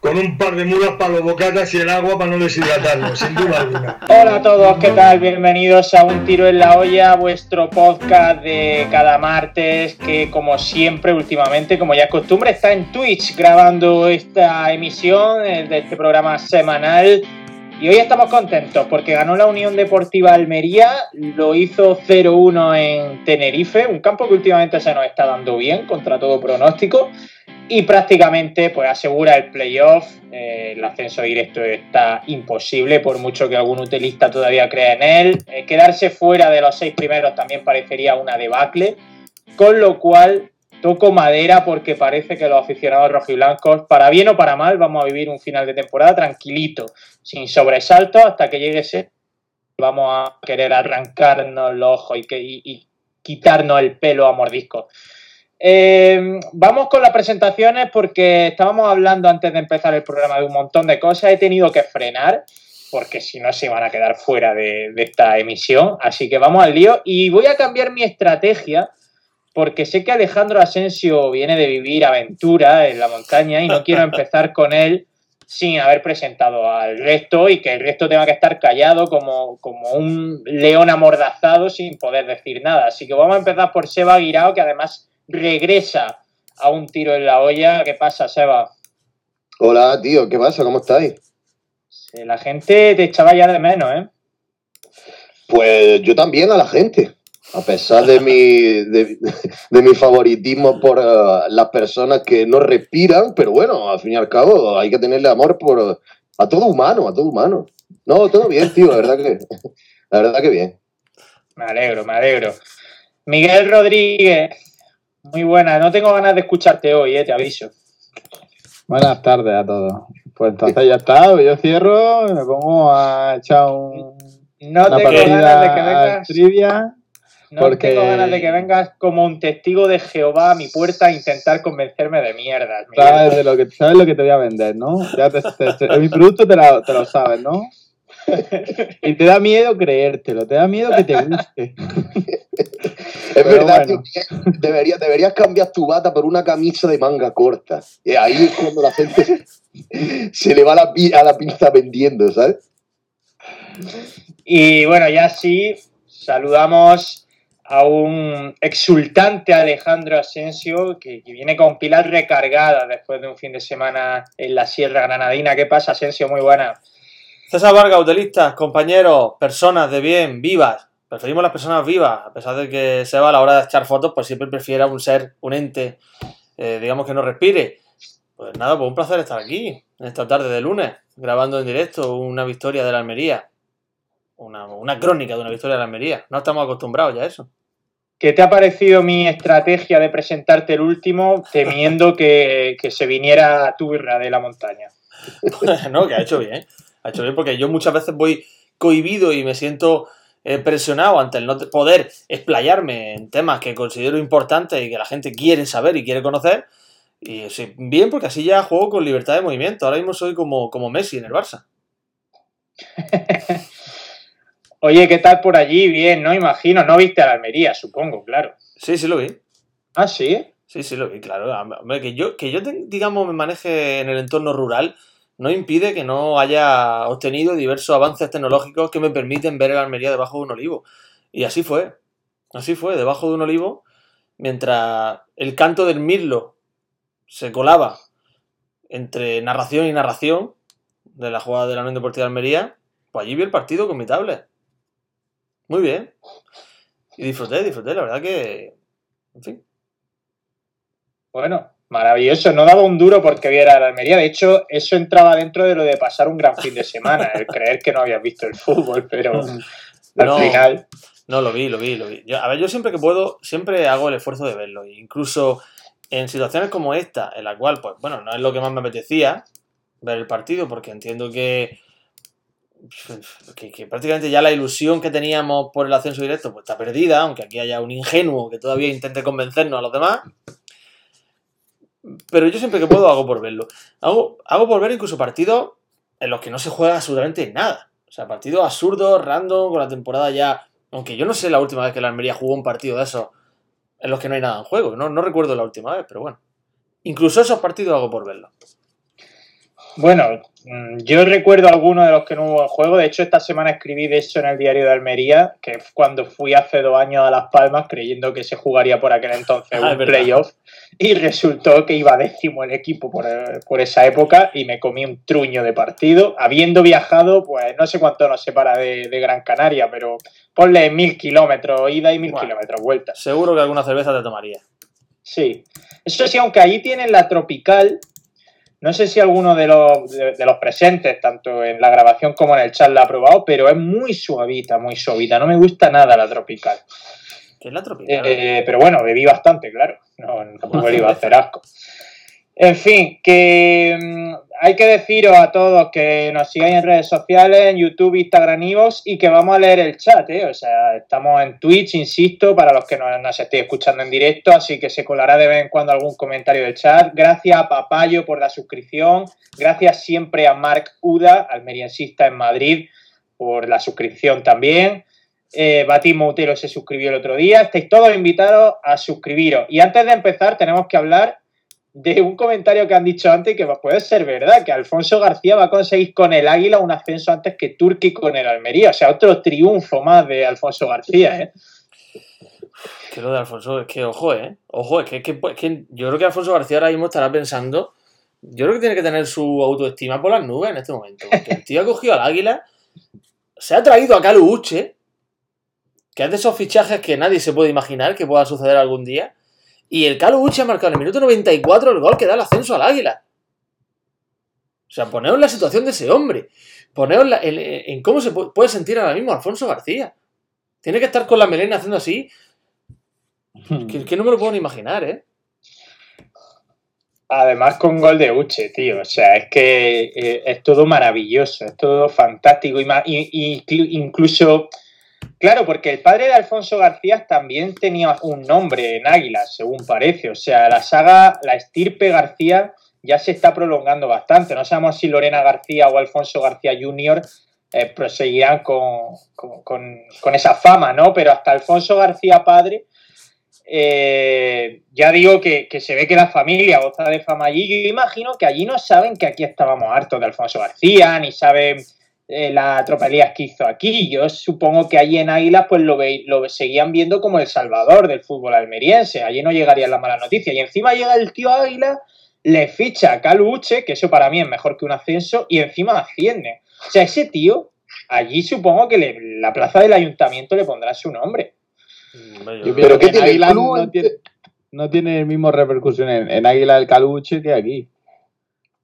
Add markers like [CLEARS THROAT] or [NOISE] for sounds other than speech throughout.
con un par de mulas para los bocatas y el agua para no deshidratarlo, sin duda alguna. Hola a todos, ¿qué tal? Bienvenidos a Un Tiro en la Olla, vuestro podcast de cada martes, que como siempre últimamente, como ya es costumbre, está en Twitch grabando esta emisión de este programa semanal. Y hoy estamos contentos porque ganó la Unión Deportiva Almería, lo hizo 0-1 en Tenerife, un campo que últimamente se nos está dando bien contra todo pronóstico y prácticamente pues asegura el playoff. Eh, el ascenso directo está imposible, por mucho que algún utilista todavía crea en él. Eh, quedarse fuera de los seis primeros también parecería una debacle, con lo cual toco madera porque parece que los aficionados rojiblancos, para bien o para mal, vamos a vivir un final de temporada tranquilito, sin sobresaltos, hasta que llegue ese. Vamos a querer arrancarnos los ojos y quitarnos el pelo a mordiscos. Eh, vamos con las presentaciones porque estábamos hablando antes de empezar el programa de un montón de cosas. He tenido que frenar porque si no se van a quedar fuera de, de, esta emisión. Así que vamos al lío y voy a cambiar mi estrategia porque sé que Alejandro Asensio viene de vivir aventura en la montaña y no [LAUGHS] quiero empezar con él sin haber presentado al resto y que el resto tenga que estar callado como, como un león amordazado sin poder decir nada. Así que vamos a empezar por Seba Guirao, que además regresa a un tiro en la olla. ¿Qué pasa, Seba? Hola, tío, ¿qué pasa? ¿Cómo estáis? La gente te echaba ya de menos, ¿eh? Pues yo también a la gente. A pesar de mi, de, de mi favoritismo por uh, las personas que no respiran, pero bueno, al fin y al cabo hay que tenerle amor por a todo humano, a todo humano. No, todo bien, tío, la verdad que, la verdad que bien. Me alegro, me alegro. Miguel Rodríguez, muy buena, no tengo ganas de escucharte hoy, eh, te aviso. Buenas tardes a todos. Pues entonces ya está, yo cierro, me pongo a echar un, no una tengo ganas de que vengas, trivia. No porque... tengo ganas de que vengas como un testigo de Jehová a mi puerta a intentar convencerme de mierdas. Sabes, de lo que, sabes lo que te voy a vender, ¿no? Ya te, te, te, mi producto te lo sabes, ¿no? [LAUGHS] y te da miedo creértelo, te da miedo que te guste. [LAUGHS] Es Pero verdad, bueno. tío, deberías, deberías cambiar tu bata por una camisa de manga corta. Y ahí es cuando la gente [LAUGHS] se le va a la, a la pinza vendiendo, ¿sabes? Y bueno, ya sí, saludamos a un exultante Alejandro Asensio que, que, viene con pilas recargadas después de un fin de semana en la Sierra Granadina. ¿Qué pasa, Asensio? Muy buena. César Vargas, hotelistas, compañeros, personas de bien, vivas. Preferimos las personas vivas, a pesar de que se va a la hora de echar fotos, pues siempre prefiera un ser, un ente, eh, digamos que no respire. Pues nada, pues un placer estar aquí, en esta tarde de lunes, grabando en directo una victoria de la Almería. Una, una crónica de una victoria de la Almería. No estamos acostumbrados ya a eso. ¿Qué te ha parecido mi estrategia de presentarte el último temiendo que, que se viniera turra de la montaña? [LAUGHS] no, que ha hecho bien. Ha hecho bien porque yo muchas veces voy cohibido y me siento eh, presionado ante el no poder explayarme en temas que considero importantes y que la gente quiere saber y quiere conocer. Y sí, bien, porque así ya juego con libertad de movimiento. Ahora mismo soy como, como Messi en el Barça. [LAUGHS] Oye, ¿qué tal por allí? Bien, ¿no? Imagino, no viste a la Almería, supongo, claro. Sí, sí lo vi. ¿Ah, sí? Sí, sí lo vi, claro. Hombre, que yo, que yo digamos, me maneje en el entorno rural no impide que no haya obtenido diversos avances tecnológicos que me permiten ver el Almería debajo de un olivo. Y así fue. Así fue, debajo de un olivo, mientras el canto del mirlo se colaba entre narración y narración de la jugada de la Unión Deportiva de Almería, pues allí vi el partido con mi tablet. Muy bien. Y disfruté, disfruté, la verdad que. En fin. Bueno, maravilloso. No daba un duro porque viera la Almería. De hecho, eso entraba dentro de lo de pasar un gran fin de semana, el creer que no habías visto el fútbol, pero al no, final. No, lo vi, lo vi, lo vi. Yo, a ver, yo siempre que puedo, siempre hago el esfuerzo de verlo. Incluso en situaciones como esta, en la cual, pues bueno, no es lo que más me apetecía ver el partido, porque entiendo que que, que, prácticamente ya la ilusión que teníamos por el ascenso directo pues está perdida, aunque aquí haya un ingenuo que todavía intente convencernos a los demás. Pero yo siempre que puedo hago por verlo. Hago, hago por ver incluso partidos en los que no se juega absolutamente nada. O sea, partidos absurdos, random, con la temporada ya. Aunque yo no sé la última vez que la Almería jugó un partido de esos en los que no hay nada en juego. No, no recuerdo la última vez, pero bueno. Incluso esos partidos hago por verlo. Bueno, mm, yo recuerdo algunos de los que no hubo en juego. De hecho, esta semana escribí de eso en el diario de Almería, que es cuando fui hace dos años a Las Palmas creyendo que se jugaría por aquel entonces [LAUGHS] Ah, un playoff. Y resultó que iba décimo el equipo por, por esa época y me comí un truño de partido. Habiendo viajado, pues no sé cuánto nos separa de, de Gran Canaria, pero ponle mil kilómetros ida y mil Bueno. kilómetros vueltas. Seguro que alguna cerveza te tomaría. Sí. Eso sí, aunque allí tienen la tropical, no sé si alguno de los, de, de los presentes, tanto en la grabación como en el chat, la ha probado, pero es muy suavita, muy suavita. No me gusta nada la tropical. ¿Qué es la tropical? Eh, pero bueno, bebí bastante, claro. No, tampoco le iba a hacer asco. En fin, que mm, hay que deciros a todos que nos sigáis en redes sociales, en YouTube, Instagram, Ivos, y que vamos a leer el chat, ¿eh? O sea, estamos en Twitch, insisto, para los que no nos estéis escuchando en directo, así que se colará de vez en cuando algún comentario del chat. Gracias a Papayo por la suscripción. Gracias siempre a Marc Uda, almeriensista en Madrid, por la suscripción también. Eh, Batis Moutero se suscribió el otro día. Estáis todos invitados a suscribiros. Y antes de empezar, tenemos que hablar de un comentario que han dicho antes que puede ser verdad, que Alfonso García va a conseguir con el Águila un ascenso antes que Turki con el Almería. O sea, otro triunfo más de Alfonso García, ¿eh? Que lo de Alfonso, es que ojo, ¿eh? Ojo, es que, que- es que yo creo que Alfonso García ahora mismo estará pensando. Yo creo que tiene que tener su autoestima por las nubes en este momento. Porque el tío ha cogido al águila, se ha traído a Calu Uche, que es de esos fichajes que nadie se puede imaginar que pueda suceder algún día. Y el Calu Uche ha marcado en el minuto 94 el gol que da el ascenso al águila. O sea, poneos la situación de ese hombre. Poneos la- en, en cómo se pu- puede sentir ahora mismo Alfonso García. Tiene que estar con la melena haciendo así. Que, que no me lo puedo ni imaginar, ¿eh? Además con gol de Uche, tío. O sea, es que eh, es todo maravilloso, es todo fantástico. Y, y- y inclu- incluso, claro, porque el padre de Alfonso García también tenía un nombre en Águila, según parece. O sea, la saga, la estirpe García ya se está prolongando bastante. No sabemos si Lorena García o Alfonso García Jr. eh, proseguirán con, con- con- con esa fama, ¿no? Pero hasta Alfonso García padre eh, ya digo que, que se ve que la familia goza de fama allí. Yo imagino que allí no saben que aquí estábamos hartos de Alfonso García, ni saben eh, la tropelías que hizo aquí. Yo supongo que allí en Águilas pues lo, ve- lo seguían viendo como el salvador del fútbol almeriense. Allí no llegarían las malas noticias. Y encima llega el tío Águila, le ficha a Caluche, que eso para mí es mejor que un ascenso, y encima asciende. O sea, ese tío, allí supongo que le- la plaza del ayuntamiento le pondrá su nombre. Yo- Pero pienso ¿qué que en tiene no tiene, no tiene el mismo repercusión en, en Águila del Caluche que aquí.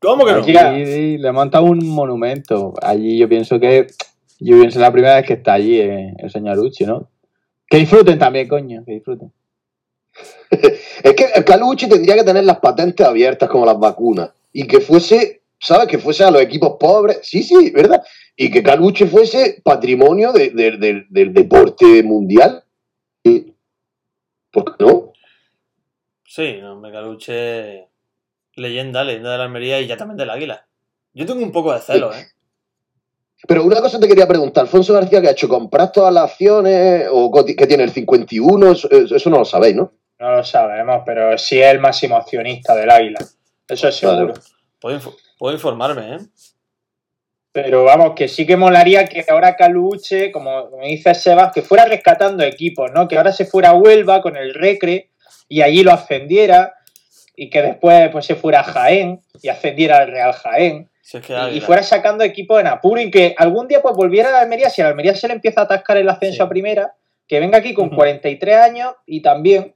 ¿Cómo que no? Allí le monta un monumento. Allí yo pienso que. Yo pienso la primera vez que está allí eh, el señor Uchi, ¿no? Que disfruten también, coño, que disfruten. [LAUGHS] Es que el Caluche tendría que tener las patentes abiertas como las vacunas. Y que fuese, ¿sabes? Que fuese a los equipos pobres. Sí, sí, ¿verdad? Y que Caluche fuese patrimonio de- de- de- del deporte mundial. ¿Por qué no? Sí, no, me caluche. Leyenda, leyenda de la Almería y ya también del Águila. Yo tengo un poco de celo, ¿eh? Pero una cosa te quería preguntar, Alfonso García, ¿qué ha hecho? ¿Comprar todas las acciones? ¿O que tiene el 51? Eso, eso no lo sabéis, ¿no? No lo sabemos, pero sí es el máximo accionista del Águila. Eso es seguro. Vale. Puedo, info- puedo informarme, ¿eh? Pero vamos, que sí que molaría que ahora Caluche, como, como dice Sebas, que fuera rescatando equipos, ¿no? Que ahora se fuera a Huelva con el Recre y allí lo ascendiera y que después pues se fuera a Jaén y ascendiera al Real Jaén Si es que y, fuera sacando equipos en apuro y que algún día pues volviera a la Almería, si a la Almería se le empieza a atascar el ascenso Sí. a primera, que venga aquí con Ujú. 43 años y también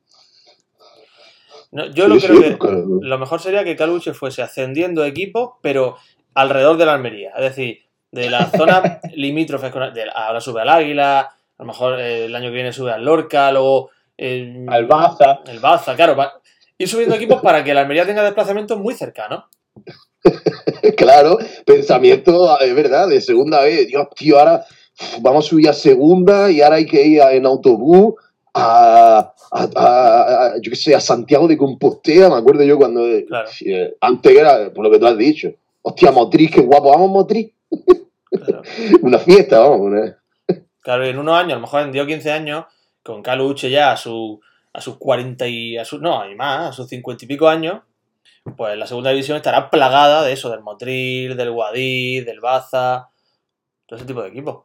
No, yo Sí, lo sí, creo que lo mejor sería que Caluche fuese ascendiendo equipos, pero alrededor de la Almería. Es decir, de la [LAUGHS] zona limítrofes. con- de- ahora sube al Águila, a lo mejor eh, el año que viene sube al Lorca, luego. eh, al Baza. El Baza, claro. Ir subiendo equipos para que la Almería tenga desplazamientos muy cercanos. [LAUGHS] Claro, pensamiento, es verdad, de segunda vez. Dios, tío, ahora vamos a subir a segunda y ahora hay que ir en autobús a, a, a- a- yo qué sé, a Santiago de Compostela, me acuerdo yo cuando, eh, Claro. eh, antes era, por lo que tú has dicho, hostia, Motriz, qué guapo, vamos Motriz, Claro. [LAUGHS] una fiesta, vamos, una- Claro, y en unos años, a lo mejor en 10 o 15 años, con Caluche ya a, su, a sus 40 y. A sus, no, y más, a sus 50 y pico años, pues la segunda división estará plagada de eso, del Motril, del Guadix, del Baza, todo ese tipo de equipos.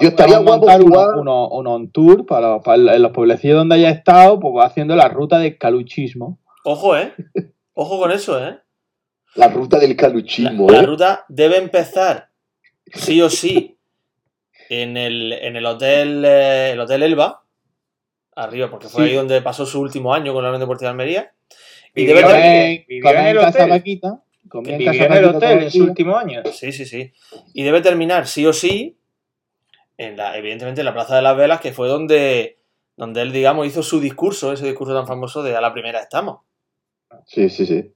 Yo estaría guapo montar uno, jugar- uno, uno on tour para, para en los pueblecillos donde haya estado, pues va haciendo la ruta del caluchismo. Ojo, ¿eh? Ojo con eso, ¿eh? la ruta del La, caluchismo, la ¿eh? ruta debe empezar, sí o sí, en el, en el hotel eh, el hotel Elba, arriba, porque fue Sí. ahí donde pasó su último año con la Unión Deportiva de Almería. Y Vivió debe en- vivió Comía en el casa hotel. Paquita, comía en Vivió el hotel días. últimos años. Sí, sí, sí. Y debe terminar sí o sí, en la, evidentemente en la Plaza de las Velas, que fue donde, donde él, digamos, hizo su discurso, ese discurso tan famoso de a la primera estamos. Sí, sí, sí.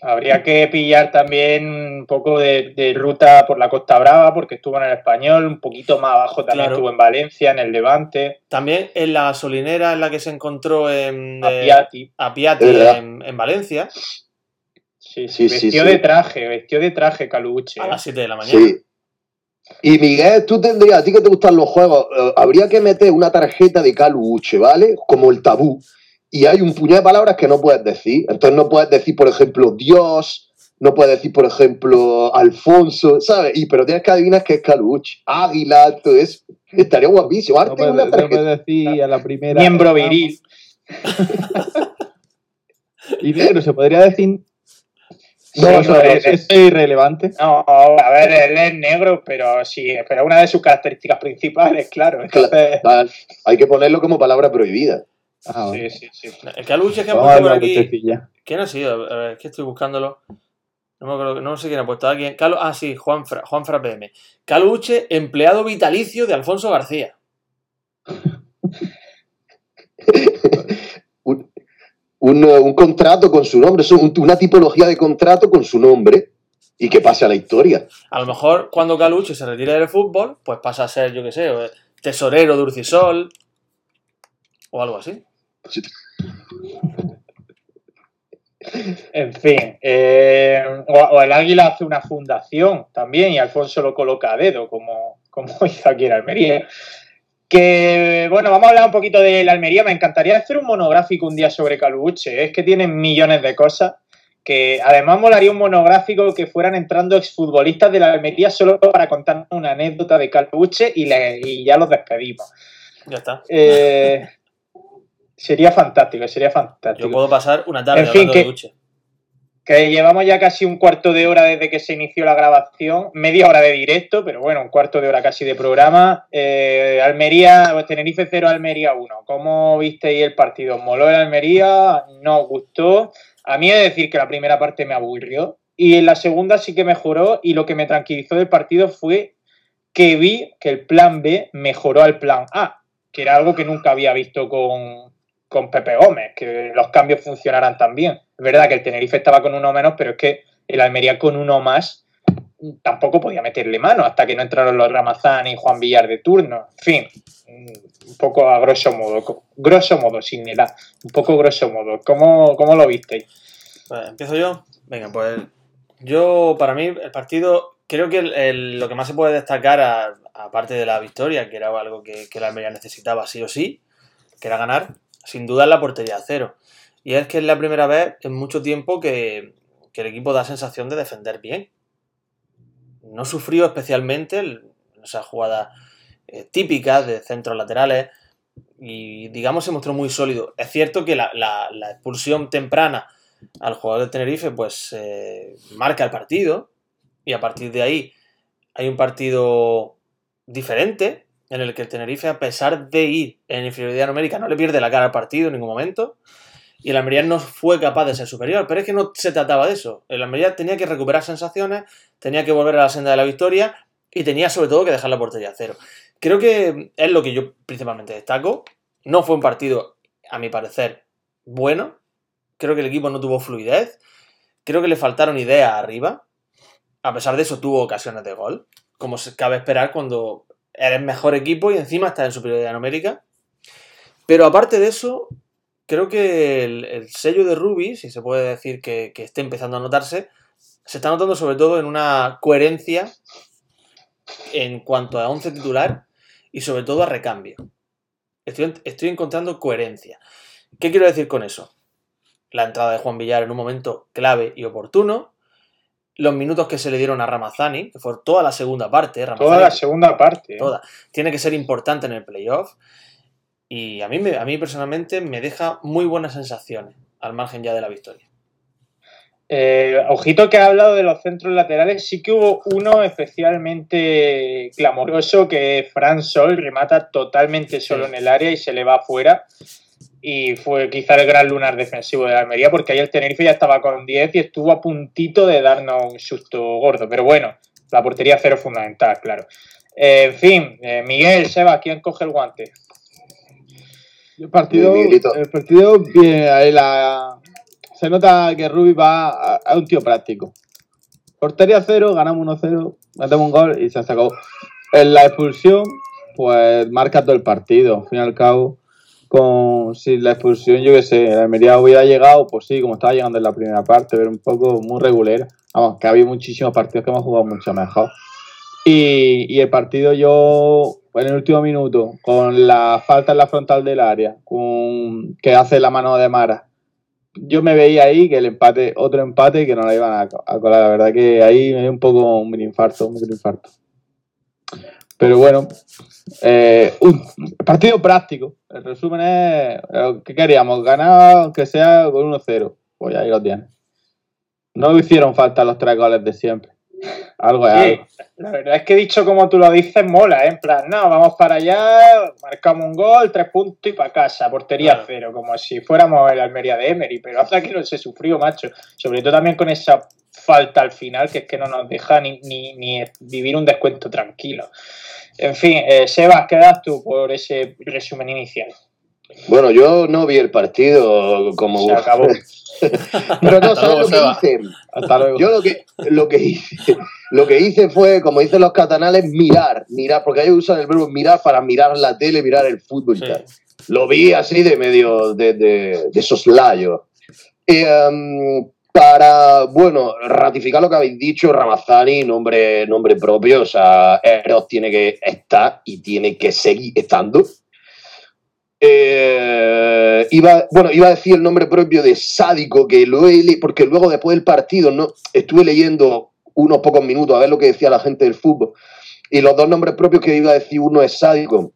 Habría que pillar también un poco de, de ruta por la Costa Brava, porque estuvo en el Español, un poquito más abajo también Claro. estuvo en Valencia, en el Levante, También en la gasolinera en la que se encontró en, a eh, Piatti. a Piatti Es verdad. en, en Valencia Sí, sí, Sí, vestió sí. de traje, vestió de traje Caluche. a las 7 de la mañana. Sí. Y Miguel, tú tendrías, a ti que te gustan los juegos, eh, habría que meter una tarjeta de Caluche, ¿vale? Como el tabú. Y hay un puñado de palabras que no puedes decir. Entonces no puedes decir, por ejemplo, Dios, no puedes decir, por ejemplo, Alfonso, ¿sabes? Y pero tienes que adivinar qué es Caluche. Águila, todo eso. Estaría guapísimo. Ahora No tengo puedes, no puedes decir a la primera. Miembro viril. [LAUGHS] Y negro, se podría decir. No, no, eso es- es irrelevante. No, a ver, él es negro, pero sí, pero una de sus características principales, claro. Entonces, Vale, Hay que ponerlo como palabra prohibida. Ah, sí, sí, sí. El Caluche que ha Vamos a puesto por darle una aquí. ¿Quién ha sido? A ver, es que estoy buscándolo. No me acuerdo, no sé quién ha puesto. ¿Alguien? Ah, sí, Juan Fra, Juan Fra PM. Caluche, empleado vitalicio de Alfonso García. [LAUGHS] un, un, un contrato con su nombre, es un- una tipología de contrato con su nombre y que pase a la historia. A lo mejor cuando Caluche se retire del fútbol, pues pasa a ser, yo qué sé, tesorero de Urcisol o algo así. En fin, eh, o, o el Águila hace una fundación también y Alfonso lo coloca a dedo, como, como [LAUGHS] hizo aquí en Almería. Que bueno, vamos a hablar un poquito de la Almería. Me encantaría hacer un monográfico un día sobre Caluche. Es que tienen millones de cosas. Que además molaría un monográfico que fueran entrando exfutbolistas de la Almería solo para contar una anécdota de Caluche y, le- y ya los despedimos. Ya está. Eh, [LAUGHS] sería fantástico, sería fantástico. Yo puedo pasar una tarde En fin, que- de Luche. Que llevamos ya casi un cuarto de hora desde que se inició la grabación, media hora de directo, pero bueno, un cuarto de hora casi de programa. Eh, Almería, pues Tenerife 0, Almería 1. ¿Cómo visteis el partido? ¿Os ¿Moló el Almería? ¿No os gustó? A mí he de decir que la primera parte me aburrió y en la segunda sí que mejoró y lo que me tranquilizó del partido fue que vi que el plan B mejoró al plan A, que era algo que nunca había visto con, con Pepe Gómez, que los cambios funcionaran tan bien. Es verdad que el Tenerife estaba con uno menos, pero es que el Almería con uno más tampoco podía meterle mano hasta que no entraron los Ramazán y Juan Villar de turno. En fin, un poco a grosso modo, grosso modo, sin edad, un poco grosso modo. ¿Cómo, cómo lo visteis? Pues, ¿Empiezo yo? Venga, pues yo, para mí, el partido, creo que lo que más se puede destacar, aparte de la victoria, que era algo que, que la Almería necesitaba sí o sí, que era ganar, sin duda es la portería cero. Y es que es la primera vez en mucho tiempo que, el equipo da sensación de defender bien. No sufrió especialmente esas jugadas eh, típicas de centros laterales y, digamos, se mostró muy sólido. Es cierto que la expulsión temprana al jugador de Tenerife, pues eh, marca el partido y a partir de ahí hay un partido diferente en el que el Tenerife, a pesar de ir en inferioridad numérica, no le pierde la cara al partido en ningún momento y el Almería no fue capaz de ser superior, pero es que no se trataba de eso. El Almería tenía que recuperar sensaciones, tenía que volver a la senda de la victoria y tenía sobre todo que dejar la portería a cero. Creo que es lo que yo principalmente destaco. No fue un partido, a mi parecer, bueno, Creo que el equipo no tuvo fluidez. Creo que le faltaron ideas arriba. A pesar de eso, tuvo ocasiones de gol. Como se cabe esperar cuando eres mejor equipo y encima estás en superioridad numérica. Pero aparte de eso, creo que el, el sello de Ruby, si se puede decir que, que esté empezando a notarse, se está notando sobre todo en una coherencia en cuanto a 11 titular y sobre todo a recambio. Estoy, estoy encontrando coherencia. ¿Qué quiero decir con eso? La entrada de Juan Villar en un momento clave y oportuno. Los minutos que se le dieron a Ramazani, que fue toda la segunda parte. Ramazani, Toda la segunda parte. ¿eh? toda. Tiene que ser importante en el playoff. Y a mí, a mí personalmente me deja muy buenas sensaciones, al margen ya de la victoria. Eh, ojito que ha hablado de los centros laterales, sí que hubo uno especialmente clamoroso que Fran Sol remata totalmente solo Sí. en el área y se le va afuera. Y fue quizá el gran lunar defensivo de la Almería, porque ahí el Tenerife ya estaba con 10 y estuvo a puntito de darnos un susto gordo. Pero bueno, la portería cero fundamental, claro. Eh, en fin, eh, Miguel, Seba, ¿quién coge el guante? El partido, el partido bien, ahí la- se nota que Rubi va a, a un tío práctico. Portería cero, ganamos 1-0, metemos un gol y se acabó. En la expulsión, pues marca todo el partido. Al fin y al cabo, con si la expulsión, yo qué sé, la Almería hubiera llegado, pues sí, como estaba llegando en la primera parte, pero un poco muy regular. Vamos, que ha muchísimos partidos que hemos jugado mucho mejor. Y, y el partido yo, en el último minuto, con la falta en la frontal del área, con que hace la mano de Mara, yo me veía ahí que el empate, otro empate que no la iban a, colar. La verdad que ahí me dio un poco un mini infarto, un infarto. Pero bueno, eh, un partido práctico. El resumen es, eh, ¿qué queríamos? Ganar aunque sea con 1-0. Pues ahí lo tienes. No hicieron falta los tres goles de siempre. [LAUGHS] Algo es Sí, algo. la verdad es que dicho como tú lo dices, mola, ¿eh? En plan, no, vamos para allá, marcamos un gol, tres puntos y para casa, portería Claro. cero, como si fuéramos el Almería de Emery, pero hasta que no se sufrió, macho. Sobre todo también con esa falta al final, que es que no nos deja ni, ni, ni vivir un descuento tranquilo. En fin, eh, Sebas, ¿qué das tú por ese resumen inicial? Bueno, yo no vi el partido como. Se acabó. [LAUGHS] Pero no, ¿sabes luego, lo que hice? Hasta luego. Yo lo que, lo que hice, lo que hice fue, como dicen los catalanes, mirar, mirar, porque ellos usan el verbo mirar para mirar la tele, mirar el fútbol y Sí. tal. Lo vi así de medio de, de, de soslayo. Y, em, para, bueno, ratificar lo que habéis dicho, Ramazani, nombre, nombre propio, o sea, Eros tiene que estar y tiene que seguir estando. Eh, iba, bueno, iba a decir el nombre propio de Sádico, que lo he porque luego después del partido no estuve leyendo unos pocos minutos a ver lo que decía la gente del fútbol. Y los dos nombres propios que iba a decir, uno es Sádico,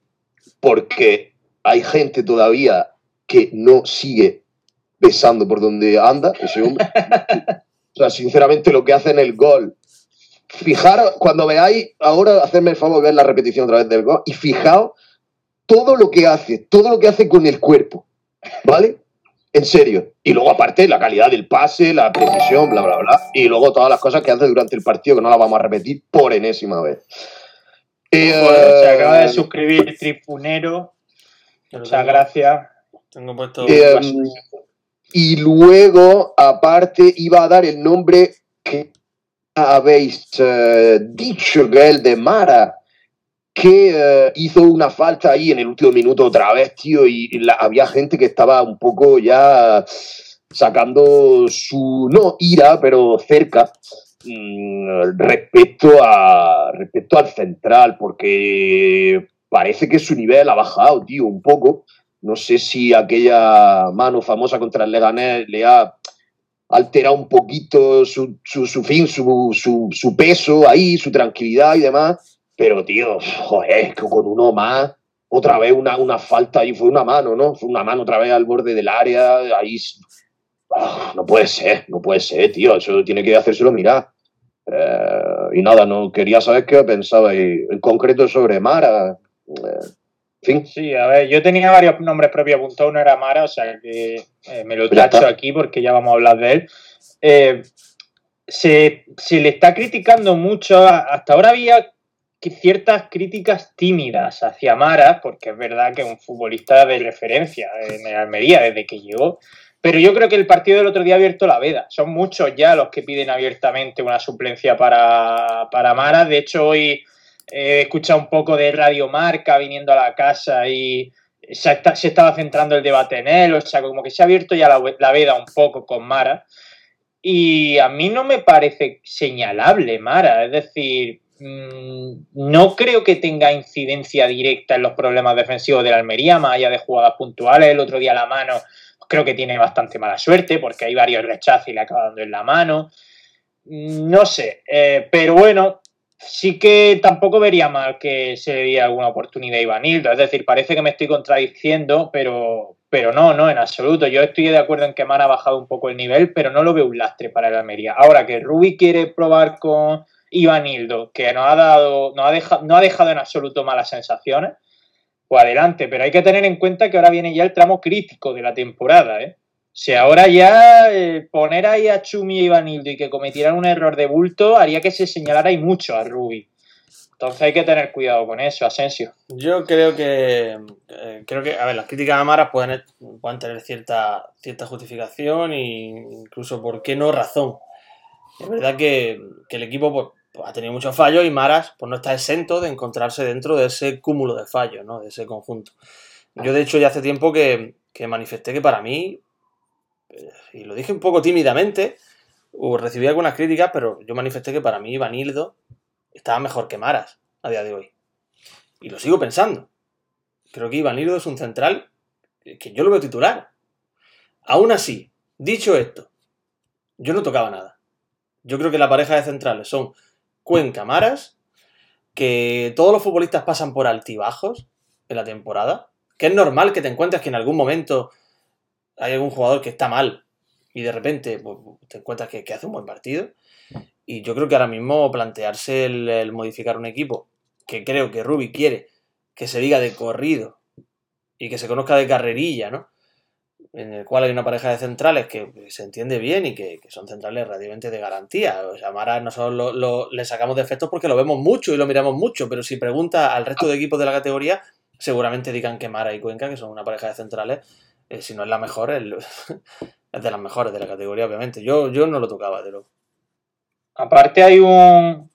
porque hay gente todavía que no sigue besando por donde anda ese hombre. o sea, sinceramente, lo que hace en el gol. Fijaros, cuando veáis, ahora hacerme el favor de ver la repetición otra vez del gol, y fijaos todo lo que hace, todo lo que hace con el cuerpo, ¿vale? En serio. Y luego, aparte, la calidad del pase, la precisión, bla, bla, bla. Y luego todas las cosas que hace durante el partido, que no las vamos a repetir por enésima vez. Eh, Bueno, se acaba de suscribir Tripunero, muchas gracias. Tengo puesto. Eh, y luego, aparte, iba a dar el nombre que habéis eh, dicho, que el de Mara, que eh, hizo una falta ahí en el último minuto otra vez, tío, y había gente que estaba un poco ya sacando su, no ira, pero cerca, mm, respecto, a, respecto al central, porque parece que su nivel ha bajado, tío, un poco. No sé si aquella mano famosa contra el Leganés le ha alterado un poquito su, su, su fin, su, su, peso ahí, su tranquilidad y demás. Pero, tío, joder, que con uno más, otra vez una, una falta ahí, fue una mano, ¿no? Fue una mano otra vez al borde del área, ahí. Ah, no puede ser, no puede ser, tío, eso tiene que hacérselo mirar. Eh, y nada, no quería saber qué pensabais en concreto sobre Mara. Eh, fin. Sí, a ver, yo tenía varios nombres propios apuntados, uno era Mara, o sea que eh, me lo tacho aquí porque ya vamos a hablar de él. Eh, se, se le está criticando mucho, hasta ahora había ciertas críticas tímidas hacia Mara, porque es verdad que es un futbolista de referencia en el Almería desde que llegó, pero yo creo que el partido del otro día ha abierto la veda. Son muchos ya los que piden abiertamente una suplencia para, para Mara. De hecho, hoy he escuchado un poco de Radio Marca viniendo a la casa y, se, estaba centrando el debate en él, o sea, como que se ha abierto ya la veda un poco con Mara. Y a mí no me parece señalable Mara, es decir, mm, no creo que tenga incidencia directa en los problemas defensivos de la Almería, más allá de jugadas puntuales. El otro día la mano creo que tiene bastante mala suerte porque hay varios rechazos y le acaba dando en la mano. Mm, No sé, eh, pero bueno, sí que tampoco vería mal que se le diera alguna oportunidad a Ivanildo. Es decir, parece que me estoy contradiciendo, pero, pero no, no, en absoluto. Yo estoy de acuerdo en que Mara ha bajado un poco el nivel, pero no lo veo un lastre para el Almería. Ahora que Rubi quiere probar con Ivanildo, que nos ha dado, no ha dejado, no ha dejado en absoluto malas sensaciones, pues adelante. Pero hay que tener en cuenta que ahora viene ya el tramo crítico de la temporada, ¿eh? Sea, ahora ya eh, poner ahí a Chumi y Ivanildo y que cometieran un error de bulto haría que se señalara y mucho a Rubi. Entonces hay que tener cuidado con eso, Asensio. Yo creo que. eh, creo que. A ver, las críticas a Mara pueden, pueden tener cierta, cierta justificación e incluso, ¿por qué no razón? Es verdad que, que el equipo pues, ha tenido muchos fallos y Maras pues, no está exento de encontrarse dentro de ese cúmulo de fallos, ¿no? De ese conjunto. Yo, de hecho, ya hace tiempo que, que manifesté que para mí, y lo dije un poco tímidamente, o recibí algunas críticas, pero yo manifesté que para mí Vanildo estaba mejor que Maras a día de hoy. Y lo sigo pensando. Creo que Ivanildo es un central que yo lo veo titular. Aún así, dicho esto, yo no tocaba nada. Yo creo que la pareja de centrales son Cuenca Maras, que todos los futbolistas pasan por altibajos en la temporada, que es normal que te encuentres que en algún momento hay algún jugador que está mal y de repente pues, te encuentras que, hace un buen partido. Y yo creo que ahora mismo plantearse el, modificar un equipo, que creo que Rubi quiere que se diga de corrido y que se conozca de carrerilla, ¿no? En el cual hay una pareja de centrales que se entiende bien y que, son centrales relativamente de garantía. O sea, Mara nosotros lo- le sacamos defectos porque lo vemos mucho y lo miramos mucho, pero si pregunta al resto de equipos de la categoría, seguramente digan que Mara y Cuenca, que son una pareja de centrales, eh, si no es la mejor, el- [LAUGHS] es de las mejores de la categoría, obviamente. Yo, yo no lo tocaba, de lo Aparte hay un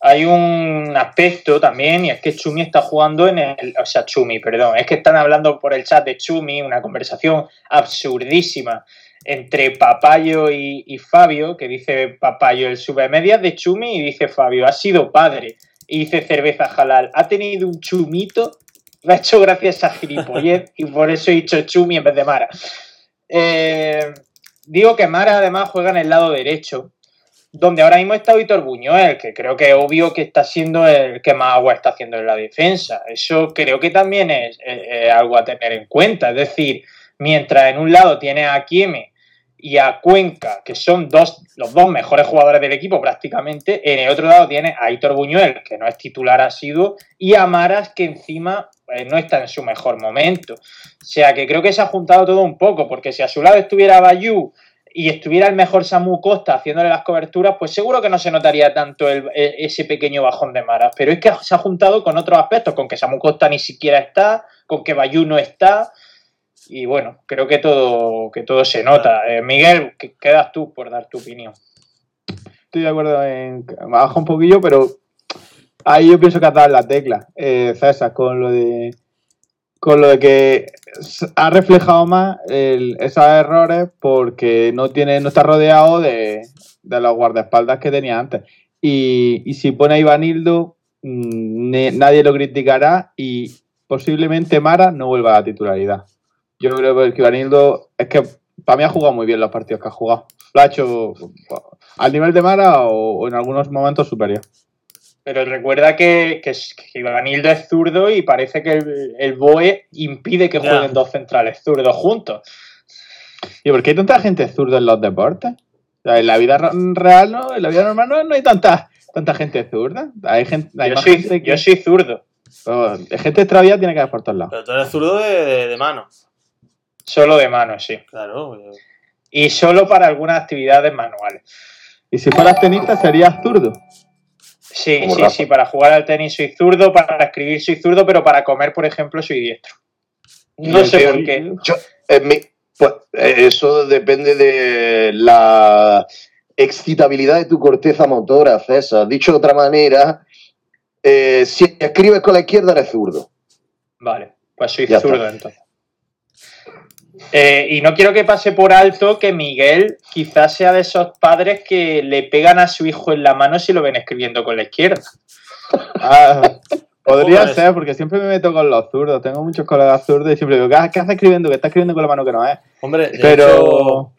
hay un aspecto también y es que Chumi está jugando en el, o sea, Chumi, perdón, es que están hablando por el chat de Chumi, una conversación absurdísima entre Papayo y, y Fabio, que dice Papayo el sube medias de Chumi y dice Fabio, ha sido padre. Y dice Cerveza Halal, ha tenido un chumito, me ha hecho gracias a gilipollez y por eso he dicho Chumi en vez de Mara. Eh, digo que Mara además juega en el lado derecho, donde ahora mismo está Víctor Buñuel, que creo que es obvio que está siendo el que más agua está haciendo en la defensa. Eso creo que también es, algo a tener en cuenta. Es decir, mientras en un lado tiene a Kieme y a Cuenca, que son dos, los dos mejores jugadores del equipo prácticamente, en el otro lado tiene a Víctor Buñuel, que no es titular asiduo, y a Maras, que encima eh, no está en su mejor momento. O sea que creo que se ha juntado todo un poco, porque si a su lado estuviera Bayú y estuviera el mejor Samu Costa haciéndole las coberturas, pues seguro que no se notaría tanto el- e- ese pequeño bajón de Maras. Pero es que se ha juntado con otros aspectos, con que Samu Costa ni siquiera está, con que Bayú no está. Y bueno, creo que todo, que todo se nota. Eh, Miguel, ¿qué quedas tú por dar tu opinión? Estoy de acuerdo en baja un poquillo, pero ahí yo pienso que has dado la tecla, eh, César, con lo de con lo de que ha reflejado más esos errores porque no tiene, no está rodeado de, de los guardaespaldas que tenía antes. Y, y si pone a Ivanildo, mm, nadie lo criticará y posiblemente Mara no vuelva a la titularidad. Yo creo que Ivanildo es que para mí ha jugado muy bien los partidos que ha jugado. Lo ha hecho al nivel de Mara o en algunos momentos superior. Pero recuerda que, que, que Ivanildo es zurdo y parece que el, el BOE impide que jueguen dos centrales zurdos juntos. ¿Y por qué hay tanta gente zurda en los deportes? O sea, en la vida re- real, ¿no? En la vida normal no, no hay tanta, tanta gente zurda. Hay gente, hay Yo más soy, gente que... yo soy zurdo. Oh, de gente extraviada tiene que haber por todos lados. Pero tú eres zurdo de, de- de mano. Solo de mano, sí. Claro. eh, Y solo para algunas actividades manuales. Y si fueras tenista serías zurdo. Sí, sí, Rafa. sí. Para jugar al tenis soy zurdo, para escribir soy zurdo, pero para comer, por ejemplo, soy diestro. No sé por qué. Yo, en mi- pues, eh, eso depende de la excitabilidad de tu corteza motora, César. Dicho de otra manera, eh, si escribes con la izquierda eres zurdo. Vale. Pues soy Ya zurdo está. entonces. Eh, y no quiero que pase por alto que Miguel quizás sea de esos padres que le pegan a su hijo en la mano si lo ven escribiendo con la izquierda. [LAUGHS] Ah, podría ser, porque siempre me meto con los zurdos. Tengo muchos colegas zurdos y siempre digo, ¿qué, qué hace escribiendo? Que está escribiendo con la mano que no es. Hombre, de Pero, hecho,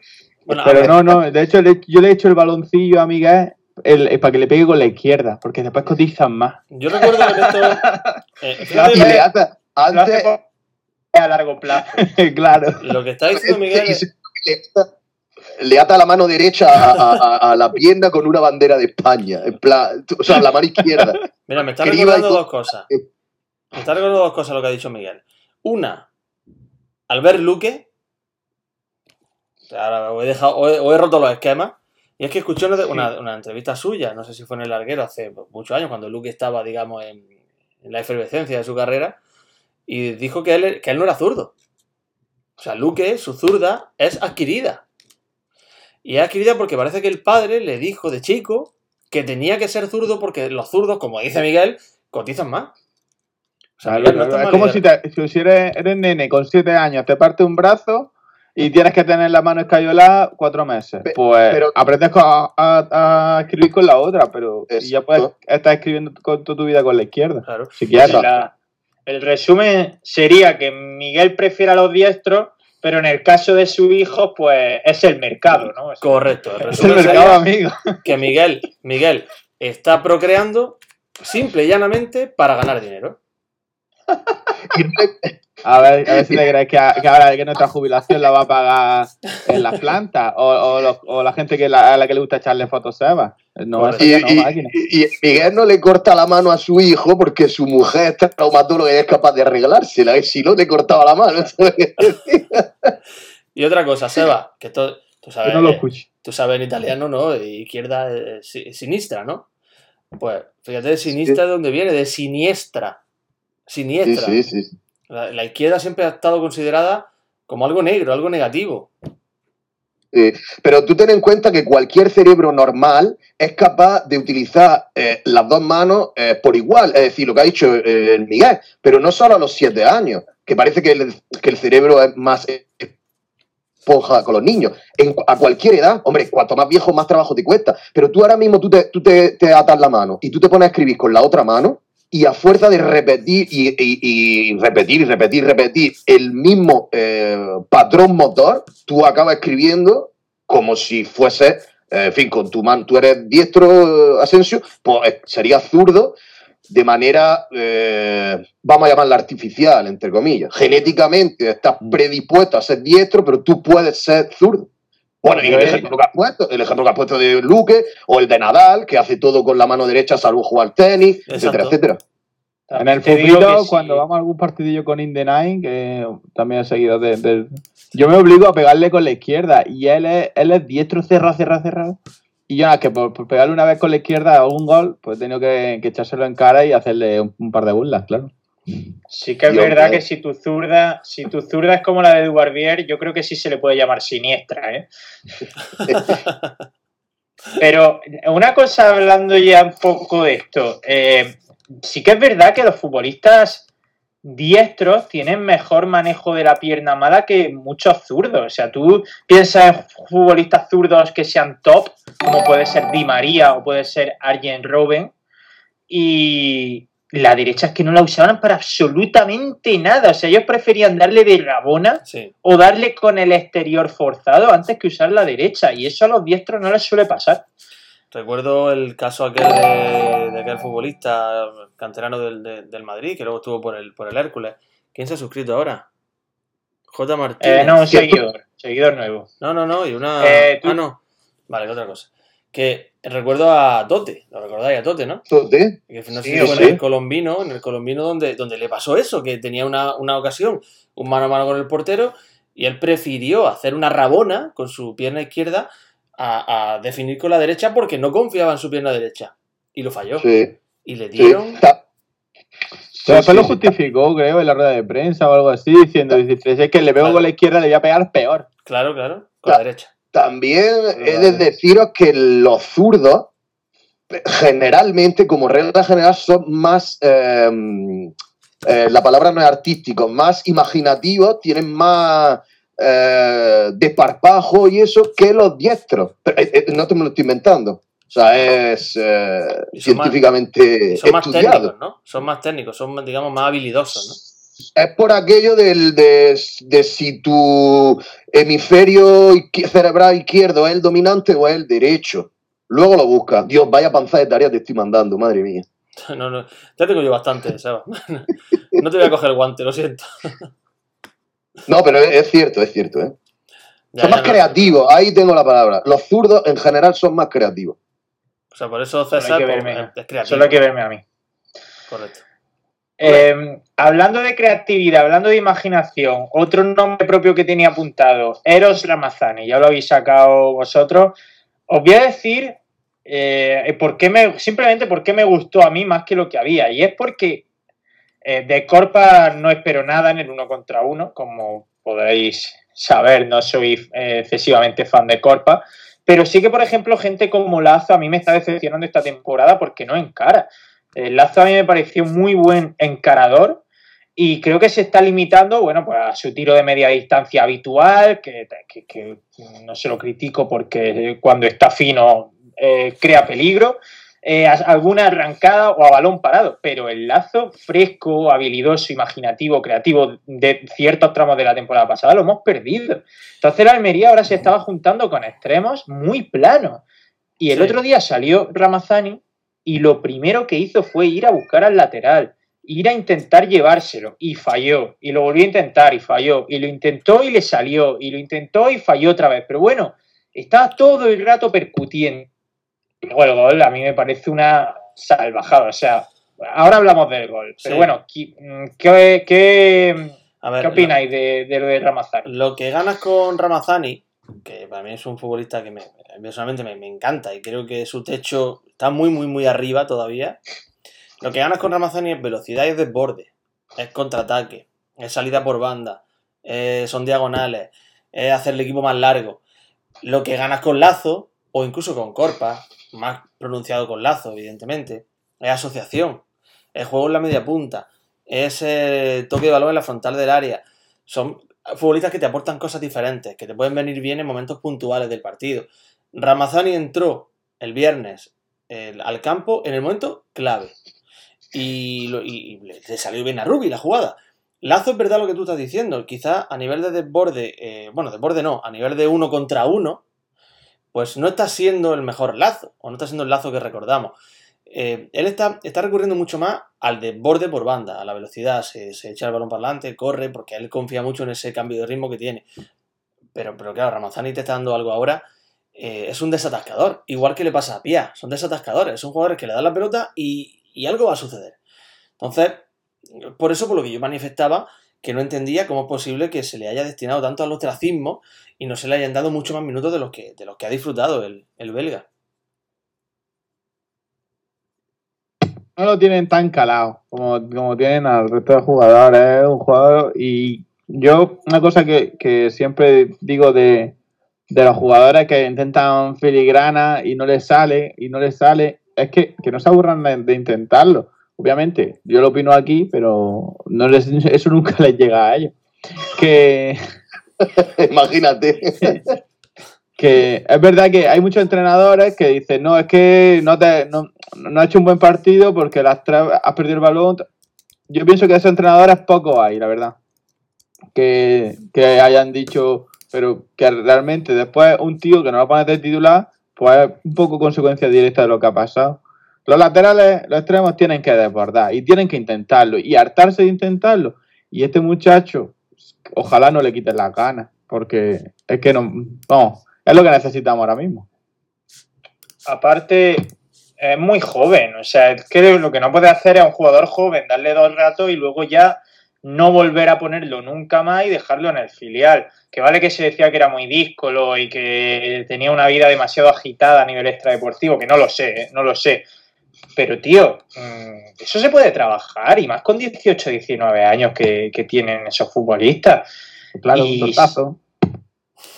bueno, a pero no, no. De hecho, le- yo le he hecho el baloncillo a Miguel el- el- para que le pegue con la izquierda, porque después cotizan más. [LAUGHS] yo recuerdo que esto. eh, fíjate, antes, a largo plazo. [LAUGHS] claro. lo que está diciendo Miguel es- le, ata, la mano derecha a, a- a- a la pierna con una bandera de España. En plan, o sea, la mano izquierda. Mira, me está recordando dos cosas. Me está recordando dos cosas lo que ha dicho Miguel. Una, al ver Luque, ahora os he, dejado, os he, roto los esquemas, y es que escuché una, una- una entrevista suya, no sé si fue en el larguero hace muchos años, cuando Luque estaba, digamos, en, en la efervescencia de su carrera, y dijo que él, que él no era zurdo. O sea, Luque, su zurda, es adquirida. Y es adquirida porque parece que el padre le dijo de chico que tenía que ser zurdo porque los zurdos, como dice Miguel, cotizan más. O sea, Claro, Miguel, no claro. está es como si, te- si eres, eres nene con 7 años, te parte un brazo y tienes que tener la mano escayolada cuatro meses. Pe- Pues pero- aprendes a, a- a escribir con la otra, pero y ya puedes estar escribiendo con toda tu vida con la izquierda. Claro. Si quieres. El resumen sería que Miguel prefiere a los diestros, pero en el caso de su hijo, pues es el mercado, ¿no? Es- Correcto. El Es el resumen mercado, amigo. que Miguel, Miguel está procreando simple y llanamente para ganar dinero. [LAUGHS] A ver, a ver si te crees que, a- que ahora que nuestra jubilación la va a pagar en las plantas o, o los- o la gente que la- a la que le gusta echarle fotos a Eva. No, Y, ya no, y- máquina. y- y Miguel no le corta la mano a su hijo porque su mujer está traumatóloga y es capaz de arreglársela. y Si no, le cortaba la mano. Y otra cosa, Seba, que esto, tú sabes, no lo tú sabes en italiano, ¿no? Izquierda, eh, si- sinistra, ¿no? Pues fíjate, sinistra de dónde viene, de siniestra. Sí, Siniestra. sí, sí. La, izquierda siempre ha estado considerada como algo negro, algo negativo. Pero tú ten en cuenta que cualquier cerebro normal es capaz de utilizar eh, las dos manos eh, por igual, es decir, lo que ha dicho eh, el Miguel, pero no solo a los siete años, que parece que el, que el cerebro es más esponja con los niños. A cualquier edad, hombre, cuanto más viejo, más trabajo te cuesta. Pero tú ahora mismo tú te, tú te, te atas la mano y tú te pones a escribir con la otra mano y a fuerza de repetir y, y- y repetir y repetir repetir el mismo eh, patrón motor, tú acabas escribiendo como si fuese, eh, en fin, con tu mano, tú eres diestro, eh, Asensio, pues serías zurdo de manera, eh, vamos a llamarla artificial, entre comillas. Genéticamente estás Mm. predispuesto a ser diestro, pero tú puedes ser zurdo. Bueno, y el Pero- ejemplo que has puesto, el ejemplo que has puesto de Luque o el de Nadal, que hace todo con la mano derecha, salvo jugar tenis, etcétera, Exacto. etcétera. En el digo futuro, sí. cuando vamos a algún partidillo con In the Nine, que también he seguido de, de- Yo me obligo a pegarle con la izquierda y él es, él es diestro, cerrado, cerrado, cerrado. Y yo, nada, que por, por pegarle una vez con la izquierda a un gol, pues he tenido que, que echárselo en cara y hacerle un, un par de burlas, claro. Sí que es Dios verdad que si tu zurda, si tu zurda es como la de Dubarbier, yo creo que sí se le puede llamar siniestra, ¿eh? [LAUGHS] Pero una cosa hablando ya un poco de esto, eh, sí que es verdad que los futbolistas diestros tienen mejor manejo de la pierna mala que muchos zurdos. O sea, tú piensas en futbolistas zurdos que sean top, como puede ser Di María o puede ser Arjen Robben, y la derecha es que no la usaban para absolutamente nada. O sea, ellos preferían darle de rabona Sí. o darle con el exterior forzado antes que usar la derecha. Y eso a los diestros no les suele pasar. Recuerdo el caso aquel de, de aquel futbolista canterano del, de- del Madrid, que luego estuvo por el, por el Hércules. ¿Quién se ha suscrito ahora? J. Martínez. Eh, no, un seguidor. Seguidor nuevo. No, no, no, y una. Eh, Ah, no. Vale, otra cosa. Que recuerdo a Tote, lo recordáis a Tote, ¿no? Entonces, Que no Sí, sé sí. el colombino, en el colombino donde, donde le pasó eso, que tenía una, una ocasión, un mano a mano con el portero, y él prefirió hacer una rabona con su pierna izquierda a, a definir con la derecha porque no confiaba en su pierna derecha. Y lo falló. sí, Y le dieron. Pero después lo justificó, creo, en la rueda de prensa o algo así, diciendo, es que le pego Claro. con la izquierda, le voy a pegar peor. Claro, claro, con la derecha. También he de deciros que los zurdos, generalmente, como regla general, son más, eh, eh, la palabra no es artístico, más imaginativos, tienen más eh, desparpajo y eso que los diestros. Pero, eh, eh, no te me lo estoy inventando. O sea, es eh, son científicamente Son más técnicos, ¿no? Son más técnicos, son, digamos, más habilidosos, ¿no? Es por aquello del, de, de si tu hemisferio cerebral izquierdo es el dominante o es el derecho. Luego lo buscas. Dios, vaya panza de tareas te estoy mandando, madre mía. [LAUGHS] No, no, ya tengo yo bastante, Seba. [LAUGHS] No te voy a coger el guante, lo siento. [LAUGHS] No, pero es, cierto, es cierto. ¿eh? Ya, son ya más no- creativos, ahí tengo la palabra. Los zurdos en general son más creativos. O sea, por eso Solo hay César que pues, verme. es creativo. Solo hay que verme a mí. Correcto. Eh, hablando de creatividad, hablando de imaginación, otro nombre propio que tenía apuntado, Eros Ramazani, ya lo habéis sacado vosotros. Os voy a decir eh, por qué me, simplemente por qué me gustó a mí más que lo que había. Y es porque eh, de Corpa no espero nada en el uno contra uno, como podéis saber, no soy eh, excesivamente fan de Corpa. Pero sí que, por ejemplo, gente como Lazo a mí me está decepcionando esta temporada porque no encara. El Lazo a mí me pareció muy buen encarador y creo que se está limitando, bueno, pues a su tiro de media distancia habitual, que, que- que no se lo critico porque cuando está fino eh, crea peligro, eh, alguna arrancada o a balón parado, pero el Lazo fresco, habilidoso, imaginativo, creativo de ciertos tramos de la temporada pasada lo hemos perdido. Entonces la Almería ahora se estaba juntando con extremos muy planos. Y el Sí. otro día salió Ramazani y lo primero que hizo fue ir a buscar al lateral, ir a intentar llevárselo y falló, y lo volvió a intentar y falló, y lo intentó y le salió, y lo intentó y falló otra vez, pero bueno, estaba todo el rato percutiendo. Luego el gol a mí me parece una salvajada, o sea, ahora hablamos del gol, pero Sí. bueno, ¿qué, qué, qué, A ver, qué opináis de, de lo de Ramazani? Lo que ganas con Ramazani, que para mí es un futbolista que me, personalmente me, me encanta y creo que su techo está muy, muy, muy arriba todavía. Lo que ganas con Ramazani es velocidad y es desborde, es contraataque, es salida por banda, eh, son diagonales, es hacer el equipo más largo. Lo que ganas con Lazo, o incluso con Corpa, más pronunciado con Lazo, evidentemente, es asociación, es juego en la media punta, es eh, toque de balón en la frontal del área. Son futbolistas que te aportan cosas diferentes, que te pueden venir bien en momentos puntuales del partido. Ramazani entró el viernes el- al campo en el momento clave. Y, lo- y- le salió bien a Rubi la jugada. Lazo es verdad lo que tú estás diciendo. Quizá a nivel de desborde, eh, bueno, desborde no, a nivel de uno contra uno, pues no está siendo el mejor lazo, o no está siendo el lazo que recordamos. Eh, él está, recurriendo mucho más al desborde por banda, a la velocidad, se, echa el balón para adelante, corre, porque él confía mucho en ese cambio de ritmo que tiene. Pero, claro, Ramazani te está dando algo ahora, eh, es un desatascador, igual que le pasa a Pia, son desatascadores, son jugadores que le dan la pelota y, algo va a suceder. Entonces, por eso por lo que yo manifestaba que no entendía cómo es posible que se le haya destinado tanto al ostracismo y no se le hayan dado mucho más minutos de los que, ha disfrutado el belga. No lo tienen tan calado como, como tienen al resto de jugadores. Es un jugador y yo una cosa que, que siempre digo de, de los jugadores que intentan filigrana y no les sale y no les sale es que, que no se aburran de, de intentarlo. Obviamente, yo lo opino aquí, pero no les, eso nunca les llega a ellos. Que, [LAUGHS] Imagínate. [LAUGHS] que es verdad que hay muchos entrenadores que dicen, no, es que no, te, no, no has hecho un buen partido porque las has perdido el balón. Yo pienso que esos entrenadores poco hay, la verdad. Que, que hayan dicho, pero que realmente después un tío que no lo pones de titular, pues es un poco consecuencia directa de lo que ha pasado. Los laterales, los extremos tienen que desbordar y tienen que intentarlo y hartarse de intentarlo. Y este muchacho, ojalá no le quiten las ganas, porque es que no, vamos, es lo que necesitamos ahora mismo. aparte es muy joven, o sea, es que lo que no puede hacer es un jugador joven darle dos ratos y luego ya no volver a ponerlo nunca más y dejarlo en el filial. Que vale que se decía que era muy díscolo y que tenía una vida demasiado agitada a nivel extradeportivo, que no lo sé, ¿eh? no lo sé. Pero tío, mm, eso se puede trabajar y más con 18, 19 años que, que tienen esos futbolistas. Claro, Y- un tortazo.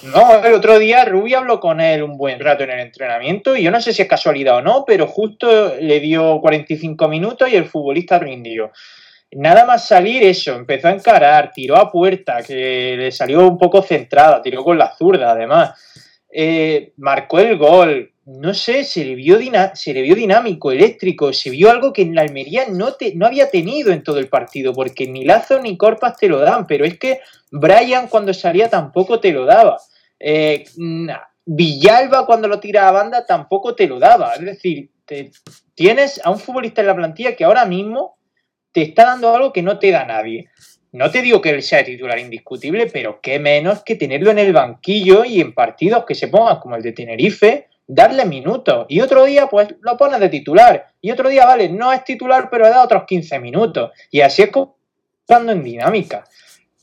No, el otro día Rubi habló con él un buen rato en el entrenamiento y yo no sé si es casualidad o no, pero justo le dio 45 minutos y el futbolista rindió. Nada más salir eso, empezó a encarar, tiró a puerta, que le salió un poco centrada, tiró con la zurda además. Eh, marcó el gol, no sé, se le, vio se le vio dinámico, eléctrico, se vio algo que en la Almería no, te, no había tenido en todo el partido, porque ni Lazo ni Corpas te lo dan, pero es que Brian cuando salía tampoco te lo daba. Eh, Villalba cuando lo tira a banda tampoco te lo daba. Es decir, tienes a un futbolista en la plantilla que ahora mismo te está dando algo que no te da nadie. No te digo que él sea titular indiscutible, pero qué menos que tenerlo en el banquillo y en partidos que se pongan como el de Tenerife, darle minutos. Y otro día, pues lo pones de titular. Y otro día, vale, no es titular, pero da otros 15 minutos. Y así es como en dinámica.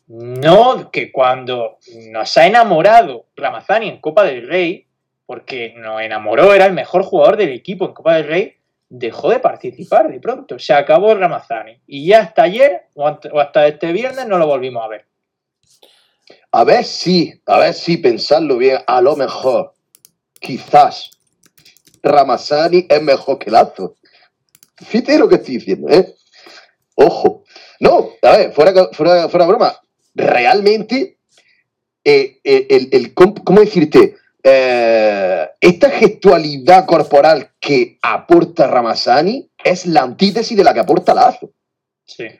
No que cuando nos ha enamorado Ramazani en Copa del Rey, porque nos enamoró, era el mejor jugador del equipo en Copa del Rey, dejó de participar de pronto. Se acabó Ramazani. Y ya hasta ayer o hasta este viernes no lo volvimos a ver. A ver si, a ver si pensarlo bien, a lo mejor, quizás Ramazani es mejor que Lazo. Fíjate lo que estoy diciendo, ¿eh? Ojo. No, a ver, fuera, fuera, fuera broma. Realmente, eh, eh, el, el, ¿cómo decirte? Eh, esta gestualidad corporal que aporta Ramazani es la antítesis de la que aporta Lazo.